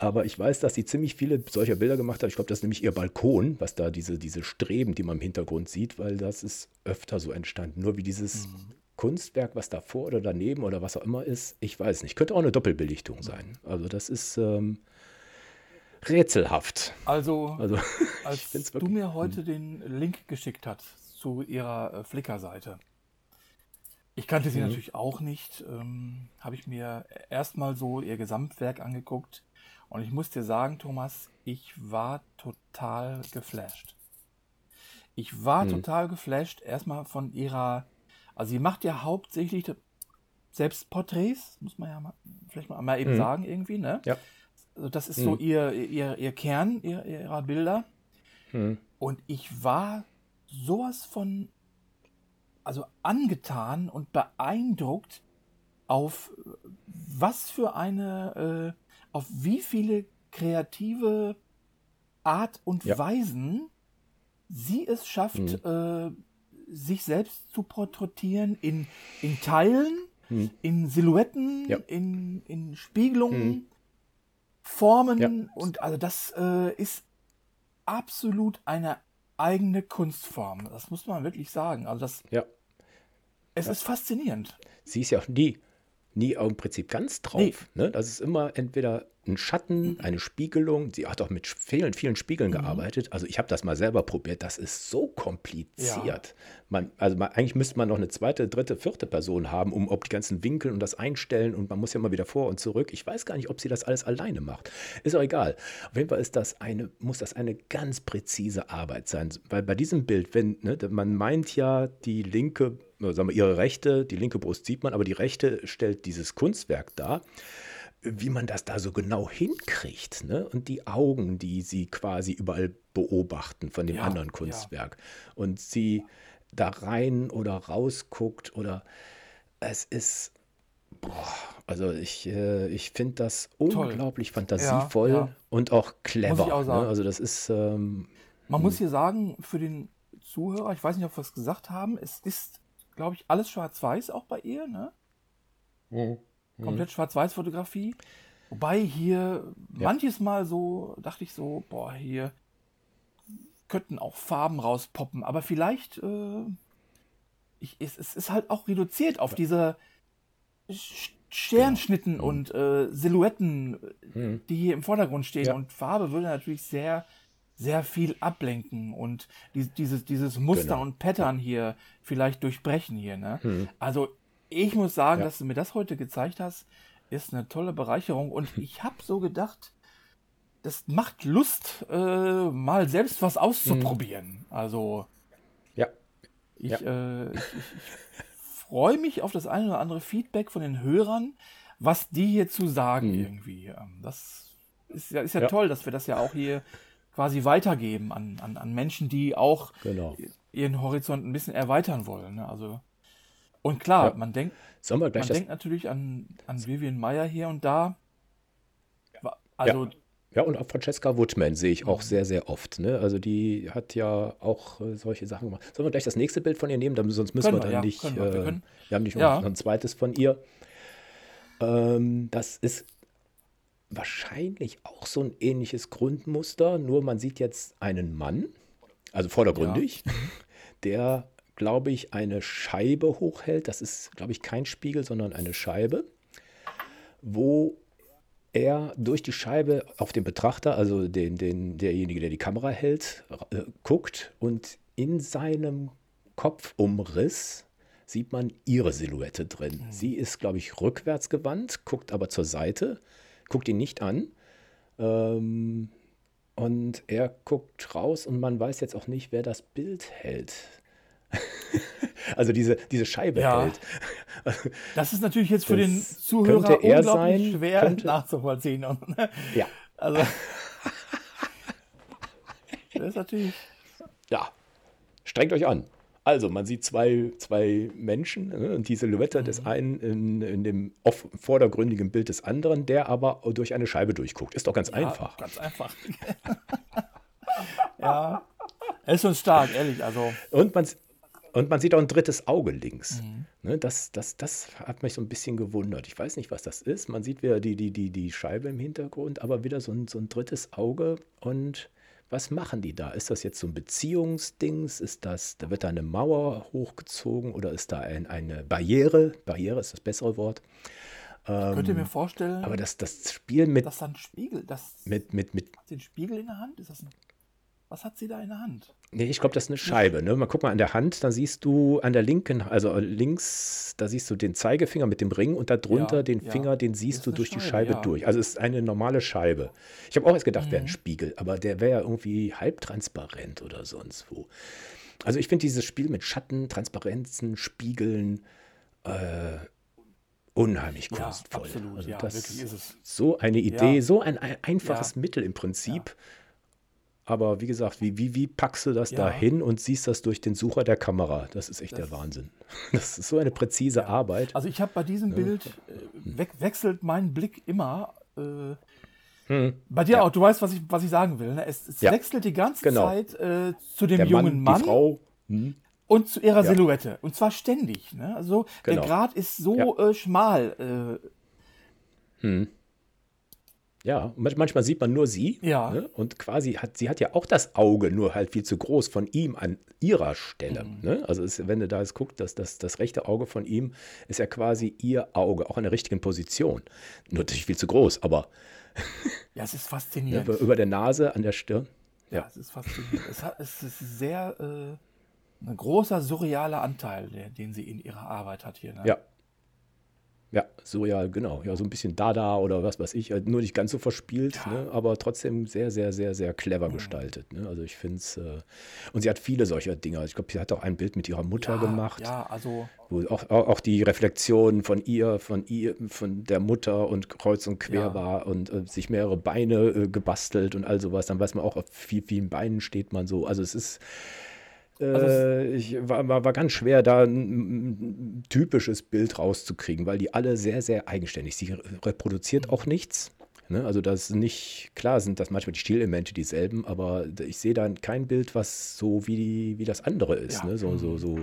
Aber ich weiß, dass sie ziemlich viele solcher Bilder gemacht hat. Ich glaube, das ist nämlich ihr Balkon, was da diese, diese Streben, die man im Hintergrund sieht, weil das ist öfter so entstanden. Nur wie dieses mhm. Kunstwerk, was davor oder daneben oder was auch immer ist, ich weiß nicht. Könnte auch eine Doppelbelichtung sein. Also das ist ähm, rätselhaft. Also, also <laughs> <laughs> als du mir heute hm. den Link geschickt hast zu ihrer äh, Flickr-Seite. Ich kannte sie mhm. natürlich auch nicht. Ähm, Habe ich mir erstmal so ihr Gesamtwerk angeguckt. Und ich muss dir sagen, Thomas, ich war total geflasht. Ich war mhm. total geflasht erstmal von ihrer also sie macht ja hauptsächlich Selbstporträts, muss man ja mal, vielleicht mal, mal eben mhm. sagen irgendwie, ne? Ja. Also das ist mhm. so ihr, ihr, ihr Kern ihr, ihrer Bilder. Mhm. Und ich war sowas von, also angetan und beeindruckt auf was für eine, äh, auf wie viele kreative Art und ja. Weisen sie es schafft, mhm. äh, sich selbst zu porträtieren in, in Teilen, hm. in Silhouetten, ja. in, in Spiegelungen, hm. Formen ja. und also das äh, ist absolut eine eigene Kunstform. Das muss man wirklich sagen. Also das, ja. es ist faszinierend. Sie ist ja auch nie, nie im Prinzip ganz drauf. Nee. Ne? Das ist immer entweder ein Schatten, eine Spiegelung. Sie hat auch mit vielen, vielen Spiegeln mhm. gearbeitet. Also ich habe das mal selber probiert. Das ist so kompliziert. Ja. Man, also man, eigentlich müsste man noch eine zweite, dritte, vierte Person haben, um ob die ganzen Winkel und das Einstellen und man muss ja mal wieder vor und zurück. Ich weiß gar nicht, ob sie das alles alleine macht. Ist auch egal. Auf jeden Fall ist das eine, muss das eine ganz präzise Arbeit sein. Weil bei diesem Bild, wenn, ne, man meint ja, die linke, sagen wir, ihre rechte, die linke Brust sieht man, aber die rechte stellt dieses Kunstwerk dar wie man das da so genau hinkriegt. Ne? Und die Augen, die sie quasi überall beobachten von dem ja, anderen Kunstwerk. Ja. Und sie da rein oder raus guckt oder es ist. Boah, also ich, äh, ich finde das unglaublich fantasievoll ja, und auch clever. Auch ne? Also das ist. Ähm, man muss hm. hier sagen, für den Zuhörer, ich weiß nicht, ob wir es gesagt haben, es ist, glaube ich, alles schwarz-weiß auch bei ihr, ne? Mhm. Komplett mhm. Schwarz-Weiß-Fotografie. Wobei hier ja. manches Mal so, dachte ich so, boah, hier könnten auch Farben rauspoppen, aber vielleicht, äh, ich, es, es, ist halt auch reduziert auf ja. diese Sternschnitten genau. und äh, Silhouetten, mhm. die hier im Vordergrund stehen. Ja. Und Farbe würde natürlich sehr, sehr viel ablenken und die, dieses, dieses Muster genau. und Pattern hier vielleicht durchbrechen hier. Ne? Mhm. Also ich muss sagen, ja. dass du mir das heute gezeigt hast, ist eine tolle Bereicherung. Und ich habe so gedacht, das macht Lust, äh, mal selbst was auszuprobieren. Mhm. Also, ja. Ich, ja. Äh, ich, ich, freue mich auf das eine oder andere Feedback von den Hörern, was die hierzu sagen mhm. irgendwie. Ähm, das ist ja, ist ja, ja, toll, dass wir das ja auch hier quasi weitergeben an, an, an Menschen, die auch genau. ihren Horizont ein bisschen erweitern wollen. Ne? Also und klar, ja. man denkt, man denkt natürlich an, an Vivian Meyer hier und da. Also, ja. ja und auch Francesca Woodman sehe ich auch mhm. sehr, sehr oft. Ne? Also die hat ja auch äh, solche Sachen gemacht. Sollen wir gleich das nächste Bild von ihr nehmen? Dann, sonst müssen wir, wir dann ja, nicht. Wir. Äh, wir, haben nicht noch ein zweites von ihr. Ähm, das ist wahrscheinlich auch so ein ähnliches Grundmuster, nur man sieht jetzt einen Mann, also vordergründig, ja. <laughs> der, glaube ich, eine Scheibe hochhält. Das ist, glaube ich, kein Spiegel, sondern eine Scheibe, wo er durch die Scheibe auf den Betrachter, also den, den, derjenige, der die Kamera hält, äh, guckt und in seinem Kopfumriss sieht man ihre Silhouette drin. Mhm. Sie ist, glaube ich, rückwärts gewandt, guckt aber zur Seite, guckt ihn nicht an. Ähm, und er guckt raus und man weiß jetzt auch nicht, wer das Bild hält. <laughs> also diese, diese Scheibe ja. hält. Das ist natürlich jetzt für das den Zuhörer unglaublich sein, schwer könnte, nachzuvollziehen. <laughs> ja. Also, <laughs> das ist natürlich. Ja, strengt euch an. Also, man sieht zwei, zwei Menschen ne, und die Silhouette mhm. des einen in, in dem off vordergründigen Bild des anderen, der aber durch eine Scheibe durchguckt. Ist doch ganz ja, einfach. Ganz einfach. <laughs> ja. Er ist schon stark, ehrlich. Also. Und man, und man sieht auch ein drittes Auge links. Mhm. Ne, das, das, das hat mich so ein bisschen gewundert. Ich weiß nicht, was das ist. Man sieht wieder die, die, die, die Scheibe im Hintergrund, aber wieder so ein, so ein drittes Auge und was machen die da? Ist das jetzt so ein Beziehungsdings? Ist das, da wird da eine Mauer hochgezogen oder ist da ein, eine Barriere? Barriere ist das bessere Wort. Ich könnte mir ähm, vorstellen, aber das, das Spiel mit. Das ist ein Spiegel. Das mit, mit, mit. Den Spiegel in der Hand? Ist das ein was hat sie da in der Hand? Nee, ich glaube, das ist eine Scheibe. Ne? Mal guck mal an der Hand, da siehst du an der linken, also links, da siehst du den Zeigefinger mit dem Ring und darunter ja, den Finger, ja. den siehst du durch Scheibe, die Scheibe ja. durch. Also es ist eine normale Scheibe. Ich habe auch erst gedacht, mhm. wäre ein Spiegel, aber der wäre ja irgendwie halbtransparent oder sonst wo. Also ich finde dieses Spiel mit Schatten, Transparenzen, Spiegeln äh, unheimlich kunstvoll. Absolut, also ja, das wirklich ist es. So eine Idee, so ein, ein einfaches Mittel im Prinzip aber wie gesagt, wie, wie, wie packst du das ja. da hin und siehst das durch den Sucher der Kamera? Das ist echt das der Wahnsinn. <laughs> Das ist so eine präzise ja. Arbeit. Also ich habe bei diesem ja. Bild, äh, we wechselt mein Blick immer. Äh, hm. Bei dir auch, du weißt, was ich, was ich sagen will. Ne? Es, es wechselt die ganze genau. Zeit äh, zu dem der jungen Mann, Mann Frau, hm. und zu ihrer Silhouette. Und zwar ständig. Ne? Also genau. der Grad ist so äh, schmal. Äh. Hm. Ja, manchmal sieht man nur sie. Ja. Ne? Und quasi hat sie hat ja auch das Auge, nur halt viel zu groß von ihm an ihrer Stelle. Mhm. Ne? Also ist, wenn du da jetzt guckst, das, das, das rechte Auge von ihm ist ja quasi ihr Auge, auch in der richtigen Position. Nur natürlich viel zu groß, aber. <laughs> Ja, es ist faszinierend. Ne, über der Nase, an der Stirn. Ja, es ist faszinierend. es, hat, es ist sehr. Äh, ein großer surrealer Anteil, der, den sie in ihrer Arbeit hat hier. Ne? Ja, ja, surreal, genau. Ja, so ein bisschen Dada oder was weiß ich, halt nur nicht ganz so verspielt, ja. ne, aber trotzdem sehr, sehr, sehr, sehr clever mhm. gestaltet. Ne? Also ich finde es, äh, und sie hat viele solcher Dinger. Ich glaube, sie hat auch ein Bild mit ihrer Mutter ja, gemacht. Ja, also. Wo auch, auch, die Reflexion von ihr, von ihr, von der Mutter und kreuz und quer ja. war und äh, sich mehrere Beine äh, gebastelt und all sowas. Dann weiß man auch, auf wie vielen Beinen steht man so. Also es ist also äh, ich war, war, war, ganz schwer, da ein, typisches Bild rauszukriegen, weil die alle sehr, sehr eigenständig. Sie reproduziert auch nichts. Ne? Also das ist nicht, klar sind das manchmal die Stilelemente dieselben, aber ich sehe da kein Bild, was so wie, wie das andere ist. Ja. Ne? So, so, so.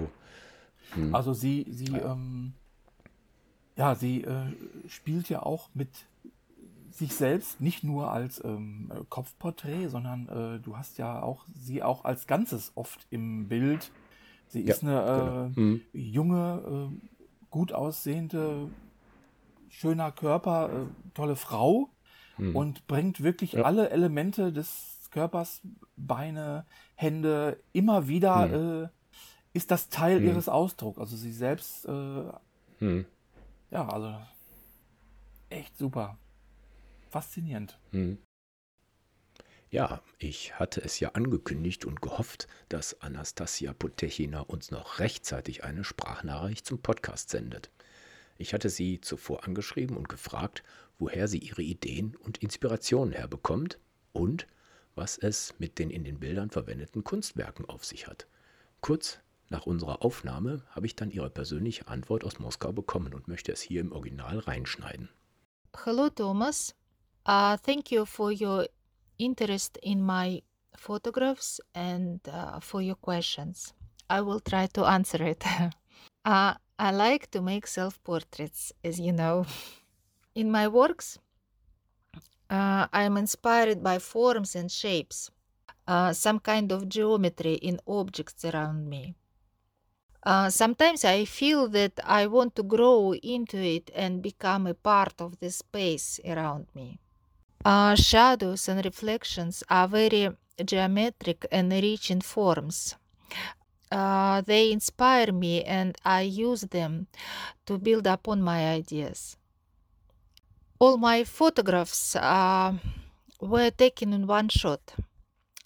Hm. Also sie, sie, ja, ähm, ja sie äh, spielt ja auch mit sich selbst nicht nur als ähm, Kopfporträt, sondern äh, du hast ja auch sie auch als Ganzes oft im Bild. Sie ist ja, eine äh, genau. mhm. junge, äh, gut aussehende, schöner Körper, äh, tolle Frau mhm. und bringt wirklich ja. alle Elemente des Körpers, Beine, Hände, immer wieder mhm. Äh, ist das Teil mhm. ihres Ausdrucks. Also sie selbst, äh, mhm. ja, also echt super faszinierend. Hm. Ja, ich hatte es ja angekündigt und gehofft, dass Anastasia Potechina uns noch rechtzeitig eine Sprachnachricht zum Podcast sendet. Ich hatte sie zuvor angeschrieben und gefragt, woher sie ihre Ideen und Inspirationen herbekommt und was es mit den in den Bildern verwendeten Kunstwerken auf sich hat. Kurz nach unserer Aufnahme habe ich dann ihre persönliche Antwort aus Moskau bekommen und möchte es hier im Original reinschneiden. Hallo Thomas, Uh, thank you for your interest in my photographs and uh, for your questions. I will try to answer it. <laughs> uh, I like to make self portraits, as you know. <laughs> In my works, Uh, I'm inspired by forms and shapes, uh, some kind of geometry in objects around me. Uh, sometimes I feel that I want to grow into it and become a part of the space around me. Uh, shadows and reflections are very geometric and rich in forms. Uh, they inspire me and I use them to build upon my ideas. All my photographs uh, were taken in one shot.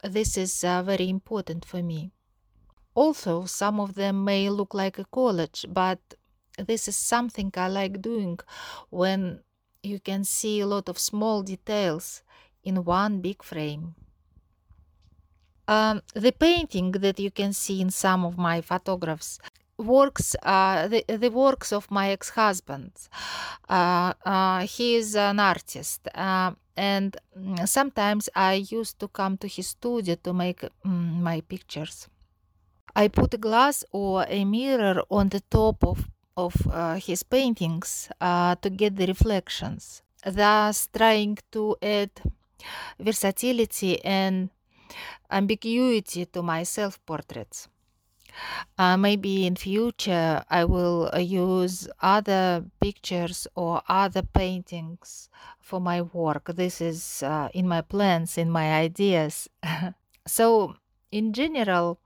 This is uh, very important for me. Also, some of them may look like a collage, but this is something I like doing when you can see a lot of small details in one big frame. Um, the painting that you can see in some of my photographs works uh, the, the works of my ex-husband uh, uh, he is an artist uh, and sometimes i used to come to his studio to make mm, my pictures i put a glass or a mirror on the top of, of uh, his paintings uh, to get the reflections thus trying to add versatility and ambiguity to my self-portraits uh, maybe in future I will uh, use other pictures or other paintings for my work. This is uh, in my plans, in my ideas. <laughs> so, in general,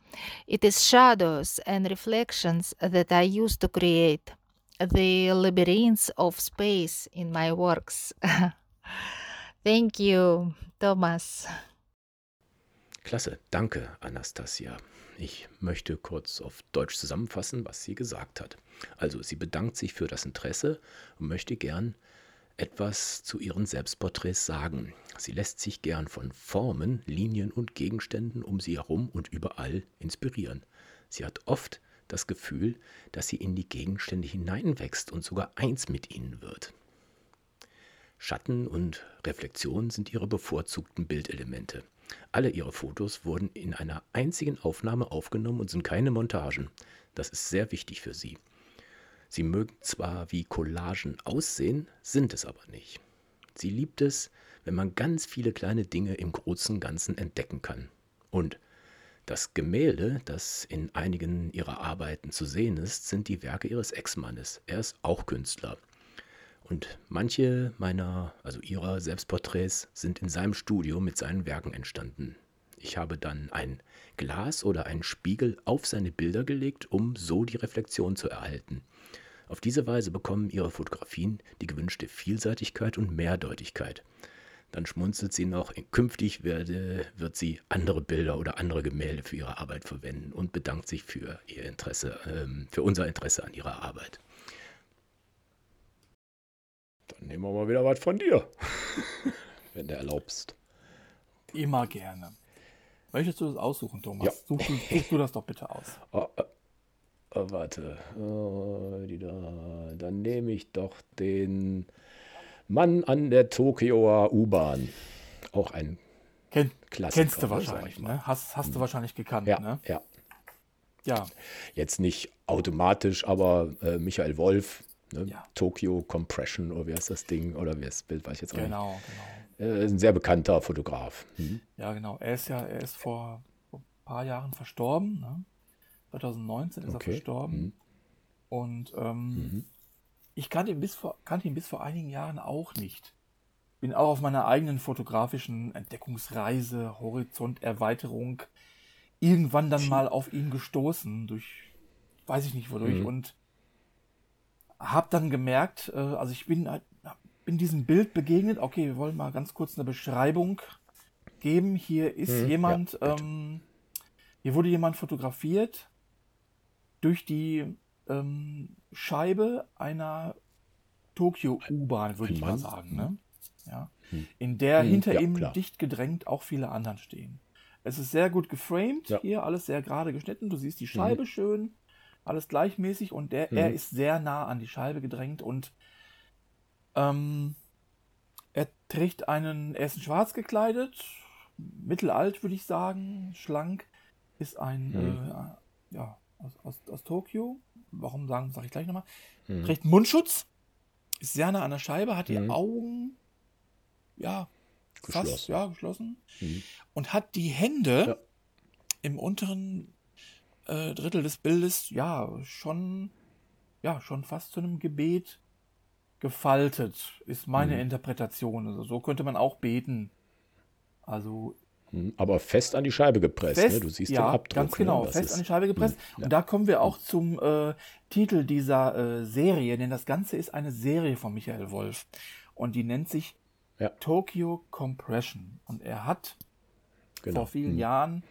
it is shadows and reflections that I use to create the labyrinths of space in my works. <laughs> Thank you, Thomas. Klasse, danke, Anastasia. Ich möchte kurz auf Deutsch zusammenfassen, was sie gesagt hat. Also, sie bedankt sich für das Interesse und möchte gern etwas zu ihren Selbstporträts sagen. Sie lässt sich gern von Formen, Linien und Gegenständen um sie herum und überall inspirieren. Sie hat oft das Gefühl, dass sie in die Gegenstände hineinwächst und sogar eins mit ihnen wird. Schatten und Reflexion sind ihre bevorzugten Bildelemente. Alle ihre Fotos wurden in einer einzigen Aufnahme aufgenommen und sind keine Montagen. Das ist sehr wichtig für sie. Sie mögen zwar wie Collagen aussehen, sind es aber nicht. Sie liebt es, wenn man ganz viele kleine Dinge im großen Ganzen entdecken kann. Und das Gemälde, das in einigen ihrer Arbeiten zu sehen ist, sind die Werke ihres Ex-Mannes. Er ist auch Künstler. Und manche meiner, also ihrer Selbstporträts sind in seinem Studio mit seinen Werken entstanden. Ich habe dann ein Glas oder einen Spiegel auf seine Bilder gelegt, um so die Reflexion zu erhalten. Auf diese Weise bekommen ihre Fotografien die gewünschte Vielseitigkeit und Mehrdeutigkeit. Dann schmunzelt sie noch, künftig werde, wird sie andere Bilder oder andere Gemälde für ihre Arbeit verwenden und bedankt sich für ihr Interesse, ähm, für unser Interesse an ihrer Arbeit. Dann nehmen wir mal wieder was von dir. <laughs> Wenn du erlaubst. Immer gerne. Möchtest du das aussuchen, Thomas? Ja. Such, such, du das doch bitte aus. <laughs> Oh, oh, oh, warte. Da. Dann nehme ich doch den Mann an der Tokioer U-Bahn. Auch ein Ken Klassiker. Kennst du wahrscheinlich, ne? Hast, hast du hm. wahrscheinlich gekannt, ja, ne? Ja. Ja. Jetzt nicht automatisch, aber äh, Michael Wolf Ne? Ja. Tokyo Compression oder wie heißt das Ding? Oder wie ist das Bild, weiß ich jetzt genau, nicht. Genau, genau. Äh, ein sehr bekannter Fotograf. Mhm. Ja, genau. Er ist ja, er ist vor, vor ein paar Jahren verstorben. Ne? 2019 ist okay. er verstorben. Mhm. Und ähm, mhm. ich kannte ihn, bis vor, kannte ihn bis vor einigen Jahren auch nicht. Bin auch auf meiner eigenen fotografischen Entdeckungsreise, Horizonterweiterung, irgendwann dann mal auf ihn gestoßen, durch, weiß ich nicht wodurch. Mhm. Und habe dann gemerkt, äh, also ich bin, bin diesem Bild begegnet. Okay, wir wollen mal ganz kurz eine Beschreibung geben. Hier ist hm, jemand, ja, ähm, hier wurde jemand fotografiert durch die ähm, Scheibe einer Tokio-U-Bahn, würde ich mal sagen. Ne? Ja. Hm. In der hm, hinter ja, ihm klar. dicht gedrängt auch viele anderen stehen. Es ist sehr gut geframed, ja. hier alles sehr gerade geschnitten. Du siehst die Scheibe mhm. schön alles gleichmäßig und der, mhm. er ist sehr nah an die Scheibe gedrängt und ähm, er trägt einen, er ist in schwarz gekleidet, mittelalt würde ich sagen, schlank, ist ein, mhm. äh, ja, aus, aus, aus Tokio, warum sagen, sage ich gleich nochmal, mhm. trägt Mundschutz, ist sehr nah an der Scheibe, hat die mhm. Augen, ja, fast Geschlossen. ja, geschlossen. Mhm. Und hat die Hände Ja. im unteren äh, Drittel des Bildes, ja, schon, ja, schon fast zu einem Gebet gefaltet, ist meine Mhm. Interpretation. Also so könnte man auch beten. Also Hm, Aber fest an die Scheibe gepresst, fest, ne? Du siehst ja, den Abdruck. ganz genau, ne? Fest an die Scheibe gepresst. Hm, Und da kommen wir auch zum äh, Titel dieser äh, Serie, denn das Ganze ist eine Serie von Michael Wolf und die nennt sich Ja. Tokyo Compression. Und er hat Genau. vor vielen Hm. Jahren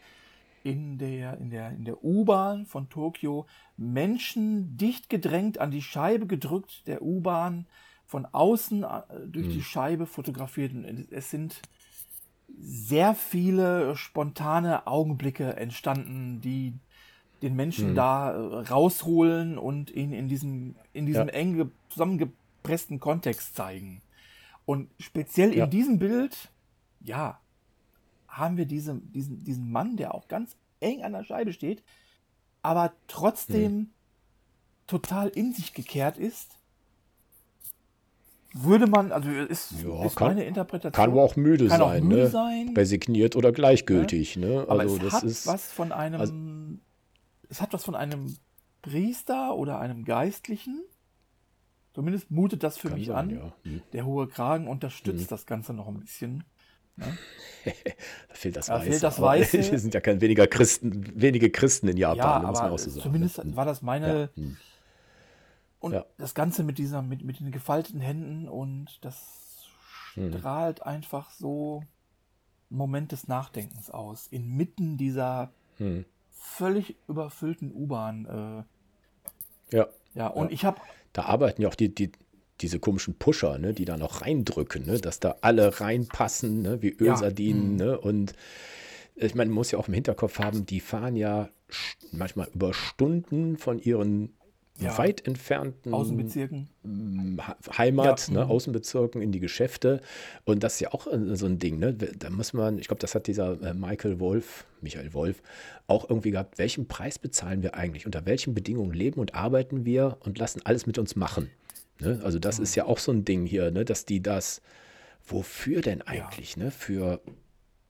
in der, in der, in der U-Bahn von Tokio Menschen dicht gedrängt an die Scheibe gedrückt der U-Bahn, von außen äh, durch Hm. die Scheibe fotografiert. Und es sind sehr viele spontane Augenblicke entstanden, die den Menschen Hm. da äh, rausholen und ihn in diesem, in diesem Ja. eng ge- zusammengepressten Kontext zeigen. Und speziell Ja. in diesem Bild, ja, haben wir diese, diesen, diesen Mann, der auch ganz eng an der Scheibe steht, aber trotzdem Hm. total in sich gekehrt ist. Würde man, also ist, Ja, ist kann- meine Interpretation. Kann aber auch müde Kann auch sein, müde ne? sein. Resigniert oder gleichgültig, ne? Aber Also es das hat ist. was von einem, also- es hat was von einem Priester oder einem Geistlichen. Zumindest mutet das für mich sein, an. ja. Hm. Der hohe Kragen unterstützt Mhm. das Ganze noch ein bisschen. <laughs> Da fehlt das Da Weiße. fehlt das Weiße. <laughs> Wir sind ja kein weniger Christen, wenige Christen in Japan, ja, ne, muss man auch so sagen. zumindest ne? war das meine. Ja, hm. Und Ja. das Ganze mit dieser, mit, mit den gefalteten Händen und das Mhm. strahlt einfach so einen Moment des Nachdenkens aus. Inmitten dieser Hm. völlig überfüllten U-Bahn. Äh, Ja, ja, und Ja. ich habe da arbeiten ja auch die, die, diese komischen Pusher, ne, die da noch reindrücken, ne, dass da alle reinpassen, ne, wie Ja, Ölsardinen. mhm. Ne, und ich meine, man muss ja auch im Hinterkopf haben, die fahren ja manchmal über Stunden von ihren Ja. weit entfernten Außenbezirken. Ha- Heimat, Ja, ne, mhm. Außenbezirken in die Geschäfte. Und das ist ja auch äh, so ein Ding. Ne? Da muss man, ich glaube, das hat dieser äh, Michael Wolf, Michael Wolf, auch irgendwie gehabt. Welchen Preis bezahlen wir eigentlich? Unter welchen Bedingungen leben und arbeiten wir und lassen alles mit uns machen? Ne? Also, das ist ja auch so ein Ding hier, ne? dass die das, wofür denn eigentlich? Ne? Für,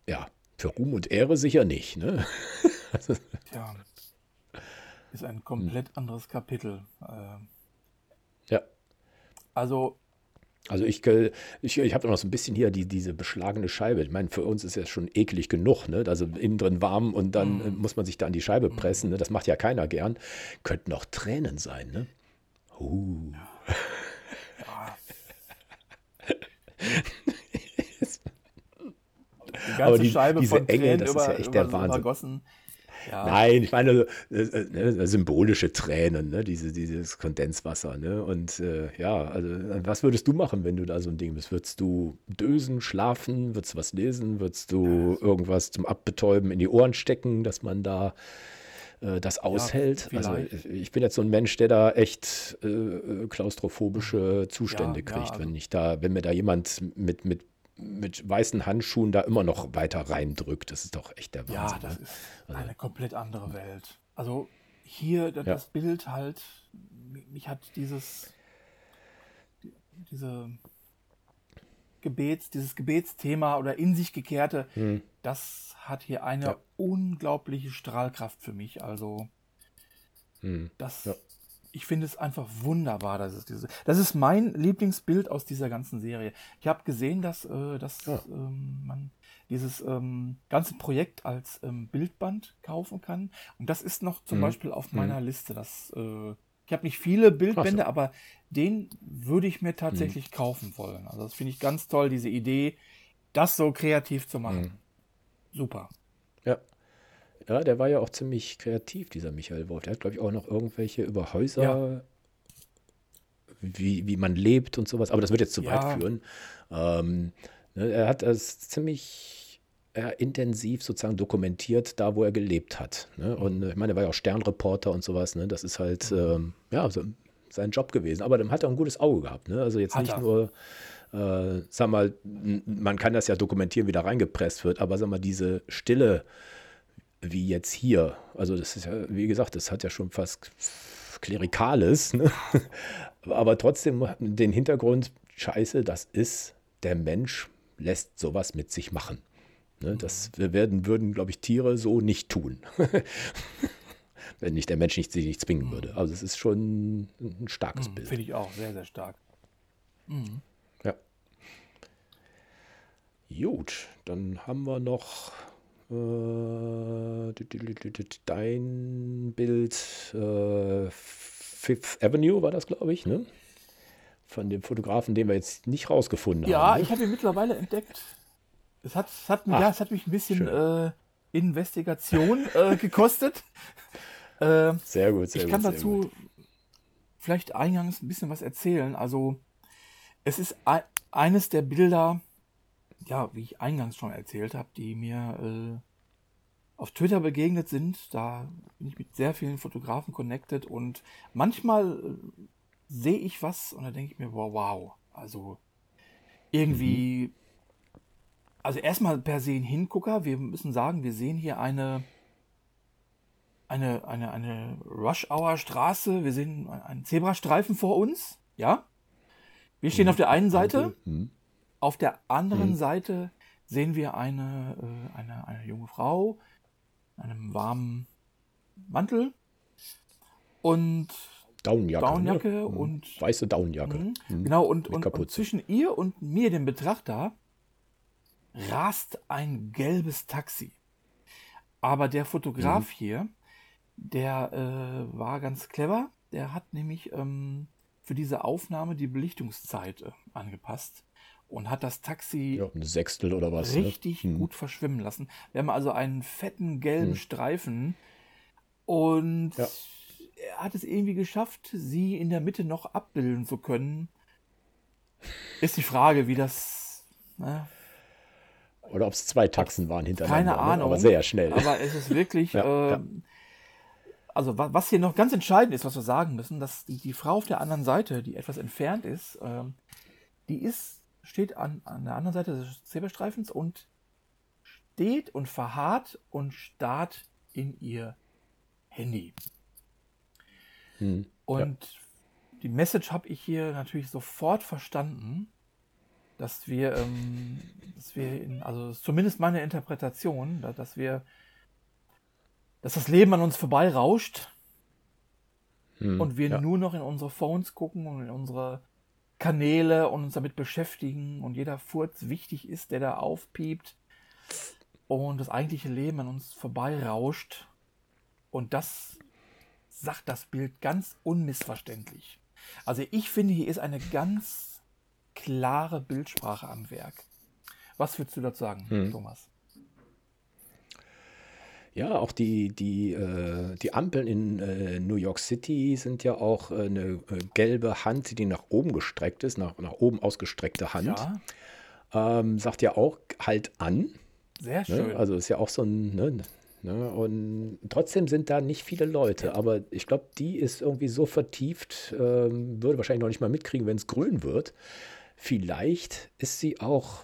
ja, für Ruhm und Ehre sicher nicht. Ne? <laughs> Tja, ist ein komplett anderes Kapitel. Ähm, ja. also, Also ich, äh, ich, ich habe noch so ein bisschen hier die, diese beschlagene Scheibe. Ich meine, für uns ist ja schon eklig genug, ne? Also innen drin warm und dann äh, muss man sich da an die Scheibe pressen. Ne? Das macht ja keiner gern. Könnten auch Tränen sein, ne? Uh. ja. <laughs> Die ganze die- Scheibe von Tränen das ist über, ja echt über, der Wahnsinn. übergossen. Ja, Nein, ich meine äh, äh, ne, symbolische Tränen, ne? Diese, dieses Kondenswasser, ne? Und äh, ja, also was würdest du machen, wenn du da so ein Ding bist? Würdest du dösen, schlafen? Würdest du was lesen? Würdest du irgendwas zum Abbetäuben in die Ohren stecken, dass man da äh, das aushält? also vielleicht. ich bin jetzt so ein Mensch, der da echt äh, äh, klaustrophobische Zustände Ja, ja, kriegt, also- wenn ich da, wenn mir da jemand mit, mit mit weißen Handschuhen da immer noch weiter reindrückt. Das ist doch echt der Wahnsinn. ja, das ne? ist Also- eine komplett andere Welt. Also hier da- Ja. das Bild halt, mi- mich hat dieses, die- diese Gebets, dieses Gebetsthema oder in sich gekehrte, Hm. das hat hier eine Ja. unglaubliche Strahlkraft für mich. Also Hm. das, Ja. Ich finde es einfach wunderbar, dass es diese, das ist mein Lieblingsbild aus dieser ganzen Serie. Ich habe gesehen, dass, äh, dass Ja. ähm, man dieses ähm, ganze Projekt als ähm, Bildband kaufen kann. Und das ist noch zum Mhm. Beispiel auf Mhm. meiner Liste. Das, äh, ich habe nicht viele Bildbände, aber den würde ich Mhm. mir tatsächlich kaufen wollen. Also das finde ich ganz toll, diese Idee, das so kreativ zu machen. Mhm. Super. Ja. Der war ja auch ziemlich kreativ, dieser Michael Wolf. Der hat, glaube ich, auch noch irgendwelche über Häuser, Ja. wie, wie man lebt und sowas. Aber das wird jetzt zu Ja. weit führen. Ähm, ne, er hat das ziemlich ja, intensiv sozusagen dokumentiert, da wo er gelebt hat. Ne? Und äh, ich meine, er war ja auch Sternreporter und sowas. Ne? Das ist halt, Mhm. ähm, ja, so, sein Job gewesen. Aber dann hat er ein gutes Auge gehabt. Ne? Also jetzt Hat nicht er. nur äh, sag mal, man kann das ja dokumentieren, wie da reingepresst wird, aber sag mal, diese Stille, wie jetzt hier, also das ist ja, wie gesagt, das hat ja schon fast Klerikales, ne? <laughs> aber trotzdem den Hintergrund, scheiße, das ist der Mensch lässt sowas mit sich machen. Ne, das werden, würden, glaube ich, Tiere so nicht tun. <laughs> Wenn nicht der Mensch nicht, sich nicht zwingen würde. Also es ist schon ein starkes Bild. Finde ich auch, sehr, sehr stark. Ja. Gut, dann haben wir noch dein Bild äh, Fifth Avenue war das, glaube ich, ne? Von dem Fotografen, den wir jetzt nicht rausgefunden Ja, haben. ne? ich habe ihn mittlerweile entdeckt. Es hat, es hat, mich, Ach, ja, es hat mich ein bisschen äh, Investigation äh, <laughs> gekostet. äh, Sehr gut, sehr ich gut. kann sehr dazu gut. vielleicht eingangs ein bisschen was erzählen. Also, es ist ei- eines der Bilder, ja, wie ich eingangs schon erzählt habe, die mir äh, auf Twitter begegnet sind. Da bin ich mit sehr vielen Fotografen connected und manchmal äh, sehe ich was und da denke ich mir, wow, wow. Also irgendwie, also erstmal per se ein Hingucker. Wir müssen sagen, wir sehen hier eine eine, eine, eine Rush-Hour-Straße. Wir sehen einen Zebrastreifen vor uns. Ja. Wir stehen auf der einen Seite. Mhm. Auf der anderen Mhm. Seite sehen wir eine, äh, eine, eine junge Frau in einem warmen Mantel und Downjacke. Downjacke ne? und Weiße Downjacke. Mhm. Mhm. Genau, und, und, und zwischen ihr und mir, dem Betrachter, rast ein gelbes Taxi. Aber der Fotograf Mhm. hier, der äh, war ganz clever. Der hat nämlich ähm, für diese Aufnahme die Belichtungszeit äh, angepasst und hat das Taxi Ja, ein Sechstel oder was. richtig ne? Gut verschwimmen lassen. Wir haben also einen fetten gelben Hm. Streifen und Ja. er hat es irgendwie geschafft, sie in der Mitte noch abbilden zu können. Ist die Frage, wie das. Ne? Oder ob es zwei Taxen waren hintereinander. Keine ne? Ahnung. Aber sehr schnell. Aber es ist wirklich. <laughs> Ja, ähm, Also, wa- was hier noch ganz entscheidend ist, was wir sagen müssen, dass die, die Frau auf der anderen Seite, die etwas entfernt ist, ähm, die ist, steht an, an der anderen Seite des Zebrastreifens und steht und verharrt und starrt in ihr Handy. Hm. Und die Message habe ich hier natürlich sofort verstanden, dass wir, ähm, dass wir in, also das ist zumindest meine Interpretation, da, dass wir, dass das Leben an uns vorbeirauscht Hm. und wir ja. nur noch in unsere Phones gucken und in unsere Kanäle und uns damit beschäftigen und jeder Furz wichtig ist, der da aufpiept und das eigentliche Leben an uns vorbeirauscht. Und das sagt das Bild ganz unmissverständlich. Also ich finde, hier ist eine ganz klare Bildsprache am Werk. Was würdest du dazu sagen, Hm. Thomas? Ja, auch die, die, äh, die Ampeln in äh, New York City sind ja auch äh, eine äh, gelbe Hand, die nach oben gestreckt ist, nach, nach oben ausgestreckte Hand. Ja, Ähm, sagt ja auch, halt an. sehr schön. Ne? Also ist ja auch so ein, ne, ne? Und trotzdem sind da nicht viele Leute. Aber ich glaube, die ist irgendwie so vertieft, ähm, würde wahrscheinlich noch nicht mal mitkriegen, wenn es grün wird. Vielleicht ist sie auch,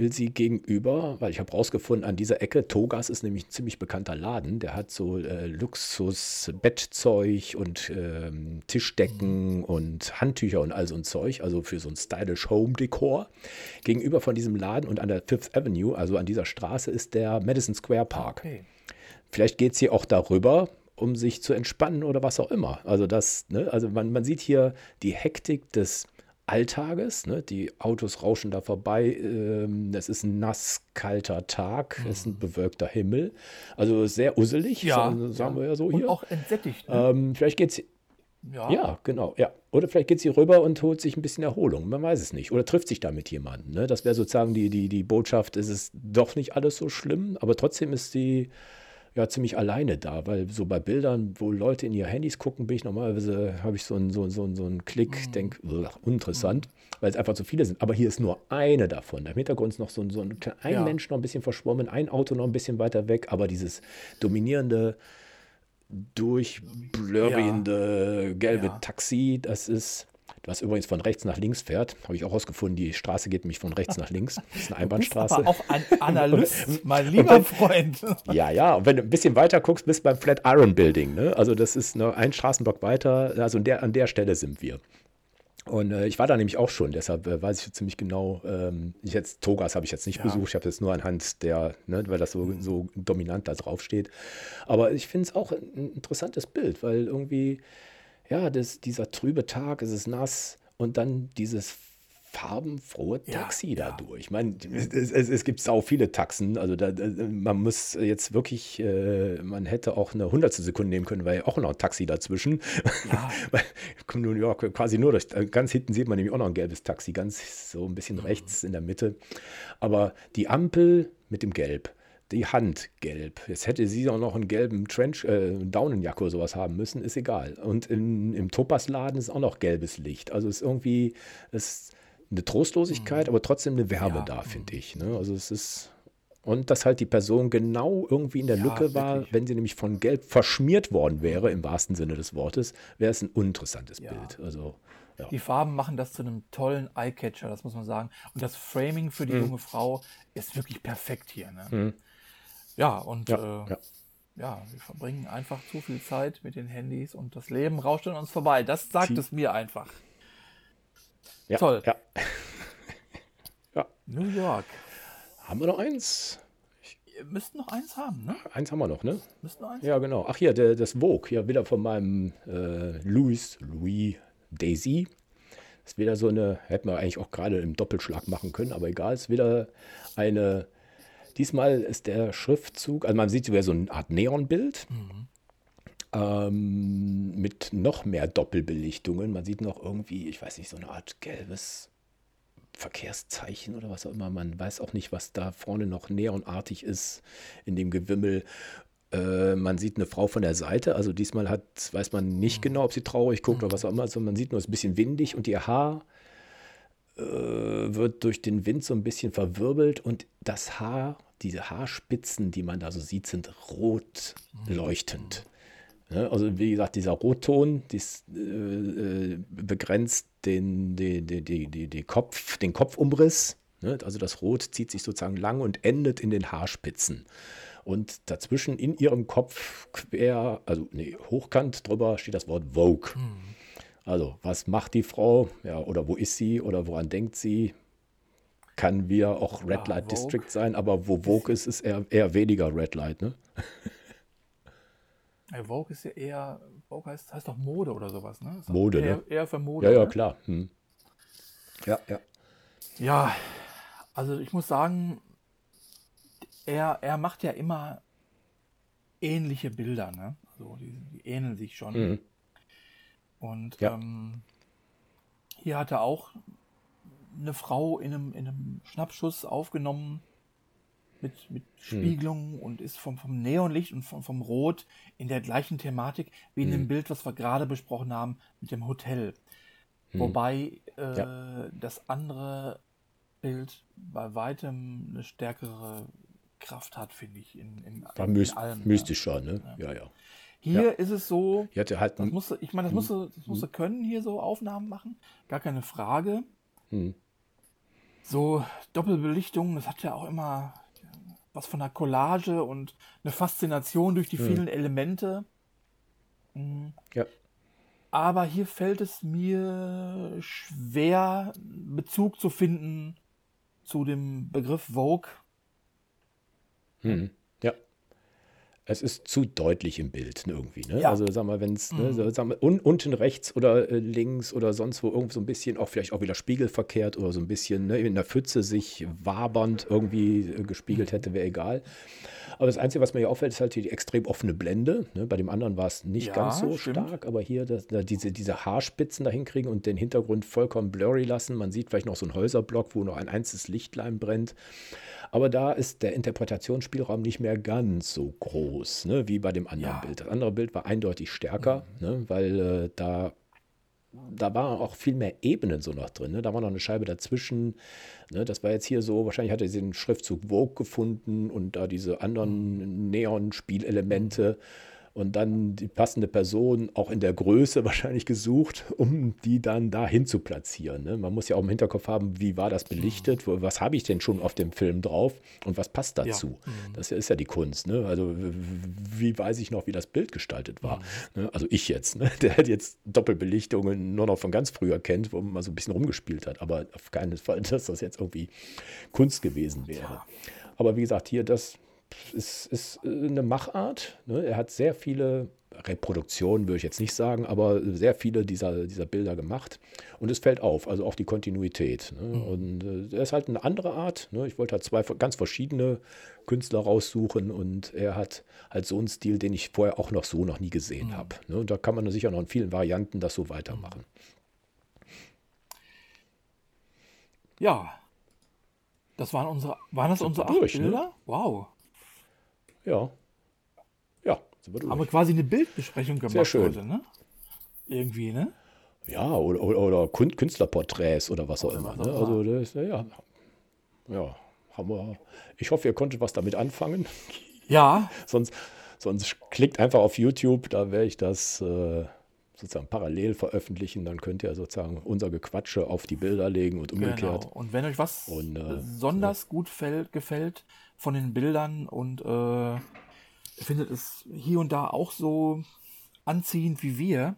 will sie gegenüber, weil ich habe rausgefunden, an dieser Ecke, Togas ist nämlich ein ziemlich bekannter Laden, der hat so äh, Luxus-Bettzeug und ähm, Tischdecken und Handtücher und all so ein Zeug, also für so ein stylish Home-Dekor. Gegenüber von diesem Laden und an der Fifth Avenue, also an dieser Straße, ist der Madison Square Park. okay. Vielleicht geht sie auch darüber, um sich zu entspannen oder was auch immer. Also das, ne, also man, man sieht hier die Hektik des Alltages, ne? die Autos rauschen da vorbei, ähm, es ist ein nass, kalter Tag, es ist ein bewölkter Himmel, also sehr usselig, Ja, sagen, sagen ja. wir ja so Und hier. auch entsättigt. Ne? Ähm, vielleicht geht sie, ja. ja, genau, ja. Oder vielleicht geht sie rüber und holt sich ein bisschen Erholung. Man weiß es nicht. Oder trifft sich da mit jemandem. Ne? Das wäre sozusagen die, die, die Botschaft, es ist doch nicht alles so schlimm, aber trotzdem ist sie ja ziemlich alleine da, weil so bei Bildern, wo Leute in ihre Handys gucken, bin ich normalerweise, habe ich so einen so, so, so einen Klick, Mhm. denke, uninteressant, weil es einfach zu viele sind. Aber hier ist nur eine davon. Im Hintergrund ist noch so, ein- so ein, ein Ja. Mensch noch ein bisschen verschwommen, ein Auto noch ein bisschen weiter weg, aber dieses dominierende durchblurrende gelbe Ja. Taxi, das ist, was übrigens von rechts nach links fährt, habe ich auch rausgefunden, die Straße geht nämlich von rechts nach links. Das ist eine Du bist Einbahnstraße. aber auch ein Analyst, <laughs> mein lieber Freund. <laughs> Ja, ja, und wenn du ein bisschen weiter guckst, bist du beim Flatiron Building. Ne? Also das ist noch ein Straßenblock weiter, also an der, an der Stelle sind wir. Und äh, ich war da nämlich auch schon, deshalb äh, weiß ich ziemlich genau, ähm, ich jetzt, Togas habe ich jetzt nicht Ja. besucht, ich habe jetzt nur anhand der, ne, weil das so, so dominant da drauf steht. Aber ich finde es auch ein interessantes Bild, weil irgendwie, ja, das, dieser trübe Tag, es ist nass und dann dieses farbenfrohe Taxi ja. dadurch. Ich meine, es, es, es gibt sau viele Taxen, also da, man muss jetzt wirklich, äh, man hätte auch eine hundertstel Sekunde nehmen können, weil ja auch noch ein Taxi dazwischen. Ja. <laughs> New York quasi nur durch. äh, Ganz hinten sieht man nämlich auch noch ein gelbes Taxi, ganz so ein bisschen Mhm. rechts in der Mitte. Aber die Ampel mit dem Gelb, die Hand gelb. Jetzt hätte sie auch noch einen gelben Trench, äh, Daunenjacke oder sowas haben müssen, ist egal. Und in, im Topasladen ist auch noch gelbes Licht. Also ist irgendwie ist eine Trostlosigkeit, aber trotzdem eine Wärme Mhm. Ja. da, finde ich. Ne? Also es ist. Und dass halt die Person genau irgendwie in der Ja, Lücke war, wirklich. wenn sie nämlich von Gelb verschmiert worden wäre, im wahrsten Sinne des Wortes, wäre es ein uninteressantes Ja. Bild. Also, ja. Die Farben machen das zu einem tollen Eyecatcher, das muss man sagen. Und das Framing für die Mhm. junge Frau ist wirklich perfekt hier. Ne? Ja, und Ja, äh, ja. ja, wir verbringen einfach zu viel Zeit mit den Handys und das Leben rauscht an uns vorbei. Das sagt Sie- es mir einfach. ja, toll. Ja. <laughs> ja. New York. Haben wir noch eins? Ihr müsst noch eins haben, ne? Eins haben wir noch, ne? Müsst noch eins Ja, genau. Ach hier, der, das Vogue, hier wieder von meinem äh, Louis, Louis Daisy. Ist wieder so eine, hätten wir eigentlich auch gerade im Doppelschlag machen können, aber egal, ist wieder eine, diesmal ist der Schriftzug, also man sieht sogar so eine Art Neonbild ähm, mit noch mehr Doppelbelichtungen. Man sieht noch irgendwie, ich weiß nicht, so eine Art gelbes Verkehrszeichen oder was auch immer. Man weiß auch nicht, was da vorne noch neonartig ist in dem Gewimmel. Äh, man sieht eine Frau von der Seite, also diesmal hat, weiß man nicht genau, ob sie traurig guckt oder was auch immer. Also man sieht nur, es ist ein bisschen windig und ihr Haar wird durch den Wind so ein bisschen verwirbelt und das Haar, diese Haarspitzen, die man da so sieht, sind rot leuchtend. Ne? Also wie gesagt, dieser Rotton dies, äh, äh, begrenzt den, die, die, die, die Kopf, den Kopfumriss. Ne? Also das Rot zieht sich sozusagen lang und endet in den Haarspitzen. Und dazwischen in ihrem Kopf quer, also nee, hochkant drüber steht das Wort Vogue. Also, was macht die Frau? Ja, oder wo ist sie? Oder woran denkt sie? Kann wir auch Red Ja, Light Vogue. District sein, aber wo Vogue ist, ist eher, eher weniger Red Light, ne? <laughs> Ja, Vogue ist ja eher, Vogue heißt, heißt doch Mode oder sowas, ne? Mode, eher, ne? Eher für Mode. Ja, ja, ne? klar. Hm. Ja, ja. Ja, also ich muss sagen, er, er macht ja immer ähnliche Bilder, ne? Also die, die ähneln sich schon. Mhm. Und Ja. ähm, hier hat er auch eine Frau in einem, in einem Schnappschuss aufgenommen mit, mit Spiegelung und ist vom, vom Neonlicht und vom, vom Rot in der gleichen Thematik wie in dem Bild, was wir gerade besprochen haben mit dem Hotel. Wobei äh, Ja. das andere Bild bei weitem eine stärkere Kraft hat, finde ich, in, in, in myst allem. mystischer, ne? Ja, ja. Hier ist es so, Die hatte halt das musste, ich meine, das musste, das musste können, hier so Aufnahmen machen. Gar keine Frage. Hm. So Doppelbelichtung, das hat ja auch immer was von einer Collage und eine Faszination durch die vielen Elemente. Mhm. ja. Aber hier fällt es mir schwer, Bezug zu finden zu dem Begriff Vogue. Hm. Es ist zu deutlich im Bild ne, irgendwie. Ne? Ja. Also sag mal, wenn es, ne, so, sag mal, un, unten rechts oder äh, links oder sonst wo irgendwo so ein bisschen, auch vielleicht auch wieder spiegelverkehrt oder so ein bisschen ne, in der Pfütze sich wabernd irgendwie äh, gespiegelt hätte, wäre egal. Aber das Einzige, was mir hier auffällt, ist halt hier die extrem offene Blende. Ne? Bei dem anderen war es nicht Ja, ganz so stimmt. stark, aber hier das, da diese, diese Haarspitzen da hinkriegen und den Hintergrund vollkommen blurry lassen. Man sieht vielleicht noch so einen Häuserblock, wo noch ein einziges Lichtlein brennt. Aber da ist der Interpretationsspielraum nicht mehr ganz so groß, ne, wie bei dem anderen Ja. Bild. Das andere Bild war eindeutig stärker, ne, weil äh, da, da waren auch viel mehr Ebenen so noch drin. Ne? Da war noch eine Scheibe dazwischen. Ne? Das war jetzt hier so, wahrscheinlich hat er den Schriftzug Vogue gefunden und da diese anderen Neon-Spielelemente. Und dann die passende Person auch in der Größe <laughs> wahrscheinlich gesucht, um die dann dahin zu platzieren. Ne? Man muss ja auch im Hinterkopf haben, wie war das belichtet, was habe ich denn schon auf dem Film drauf und was passt dazu. Ja. Mhm. Das ist ja die Kunst. Ne? Also wie weiß ich noch, wie das Bild gestaltet war. Mhm. Ne? Also ich jetzt, ne? <laughs> der hat jetzt Doppelbelichtungen nur noch von ganz früher kennt, wo man so ein bisschen rumgespielt hat, aber auf keinen Fall, <laughs> dass das jetzt irgendwie Kunst gewesen wäre. Ja. Aber wie gesagt, hier das ist, ist eine Machart. Ne? Er hat sehr viele Reproduktionen, würde ich jetzt nicht sagen, aber sehr viele dieser, dieser Bilder gemacht. Und es fällt auf, also auch die Kontinuität. Ne? Mhm. Und äh, er ist halt eine andere Art. Ne? Ich wollte halt zwei ganz verschiedene Künstler raussuchen und er hat halt so einen Stil, den ich vorher auch noch so noch nie gesehen mhm. habe. Ne? Und da kann man sicher noch in vielen Varianten das so weitermachen. Ja, das waren unsere, waren das unsere acht durch, ne? Bilder? Ne? Wow. Ja. Ja, sind wir durch. Haben wir quasi eine Bildbesprechung gemacht Sehr schön. heute, ne? Irgendwie, ne? Ja, oder, oder, Künstlerporträts oder was auch immer. Ne? Also, das, ja, ja, haben wir. Ich hoffe, ihr konntet was damit anfangen. Ja. <laughs> sonst, sonst klickt einfach auf YouTube, da werde ich das. Äh, sozusagen parallel veröffentlichen, dann könnt ihr sozusagen unser Gequatsche auf die Bilder legen und umgekehrt. Genau. Und wenn euch was und, äh, besonders ja. gut fällt, gefällt von den Bildern und äh, findet es hier und da auch so anziehend wie wir,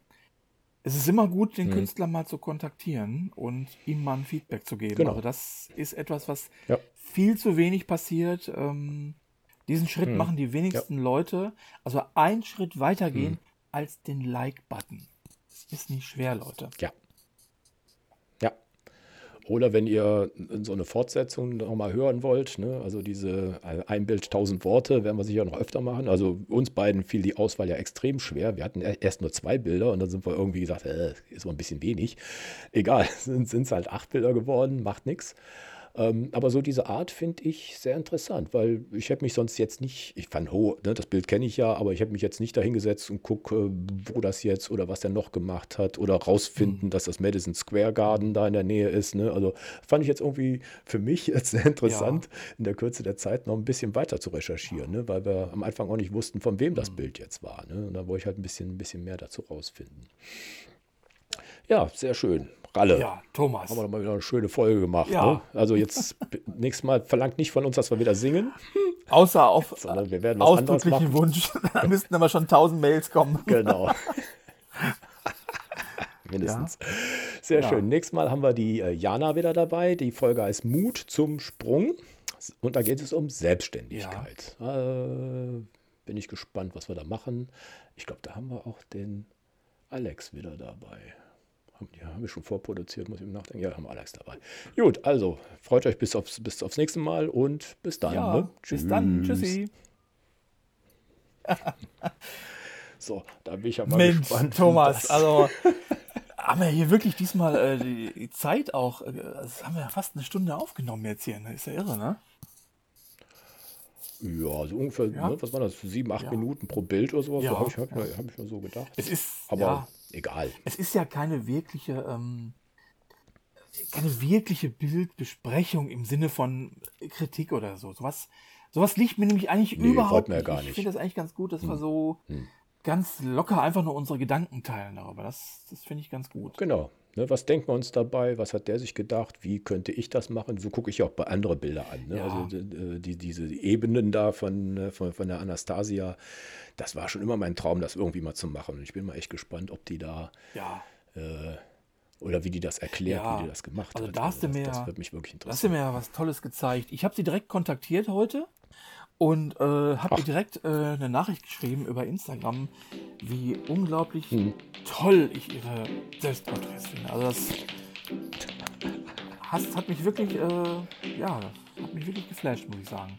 es ist immer gut, den mhm. Künstler mal zu kontaktieren und ihm mal ein Feedback zu geben. Genau. Also das ist etwas, was ja. viel zu wenig passiert. Ähm, diesen Schritt mhm. machen die wenigsten ja. Leute. Also einen Schritt weitergehen mhm. als den Like-Button. Ist nicht schwer, Leute. Ja. Oder wenn ihr so eine Fortsetzung nochmal hören wollt, ne? also diese ein Bild, tausend Worte, werden wir sicher noch öfter machen. Also uns beiden fiel die Auswahl ja extrem schwer. Wir hatten erst nur zwei Bilder und dann sind wir irgendwie gesagt, äh, ist mal ein bisschen wenig. Egal, <laughs> sind es halt acht Bilder geworden, macht nichts. Ähm, aber so diese Art finde ich sehr interessant, weil ich habe mich sonst jetzt nicht, ich fand, oh, ne, das Bild kenne ich ja, aber ich habe mich jetzt nicht dahingesetzt und gucke, wo das jetzt oder was er noch gemacht hat oder rausfinden, mhm. dass das Madison Square Garden da in der Nähe ist. Ne? Also fand ich jetzt irgendwie für mich jetzt sehr interessant, ja. in der Kürze der Zeit noch ein bisschen weiter zu recherchieren, ne? weil wir am Anfang auch nicht wussten, von wem das mhm. Bild jetzt war. Ne? Und da wollte ich halt ein bisschen, ein bisschen mehr dazu rausfinden. Ja, sehr schön. Ralle. Ja, Thomas. Haben wir mal wieder eine schöne Folge gemacht. Ja. Ne? Also jetzt <laughs> nächstes Mal verlangt nicht von uns, dass wir wieder singen. <laughs> Außer auf Sondern wir werden ausdrücklichen Wunsch. <laughs> da müssten aber schon tausend Mails kommen. Genau. Mindestens. Ja. Sehr ja. schön. Nächstes Mal haben wir die äh, Jana wieder dabei. Die Folge heißt Mut zum Sprung. Und da geht es um Selbstständigkeit. Äh, bin ich gespannt, was wir da machen. Ich glaube, da haben wir auch den Alex wieder dabei. Ja, haben wir schon vorproduziert, muss ich mir nachdenken. Ja, haben wir Alex dabei. Gut, also freut euch bis aufs, bis aufs nächste Mal und bis dann. Ja, ne? Bis dann. Tschüssi. <laughs> so, da bin ich ja mal Mensch, gespannt. Thomas, also <laughs> haben wir hier wirklich diesmal äh, die Zeit auch, äh, das haben wir ja fast eine Stunde aufgenommen jetzt hier, ne? ist ja irre, ne? Ja, so ungefähr, ja. Ne, was war das, sieben, acht ja. Minuten pro Bild oder sowas, ja. so habe ich, hab, ja. hab ich mir so gedacht. Es ist, aber egal. Es ist ja keine wirkliche, ähm, keine wirkliche Bildbesprechung im Sinne von Kritik oder so. Sowas, sowas liegt mir nämlich eigentlich nee, überhaupt mir gar nicht. Ich finde das eigentlich ganz gut, dass hm. wir so hm. ganz locker einfach nur unsere Gedanken teilen darüber. Das, das finde ich ganz gut. Genau. Ne, was denken wir uns dabei? Was hat der sich gedacht? Wie könnte ich das machen? So gucke ich auch bei anderen Bildern an. Ne? Ja. Also die, diese Ebenen da von, ne, von, von der Anastasia, das war schon immer mein Traum, das irgendwie mal zu machen. Und ich bin mal echt gespannt, ob die da ja. äh, oder wie die das erklärt, ja. wie die das gemacht also hat. Da hast also du das, mir, das wird mich wirklich interessieren. Da hast du mir ja was Tolles gezeigt. Ich habe sie direkt kontaktiert heute und äh, habe ihr direkt äh, eine Nachricht geschrieben über Instagram, wie unglaublich hm. toll ich ihre Selbstporträts finde. Also das <laughs> hat, hat mich wirklich, äh, ja, hat mich wirklich geflasht, muss ich sagen.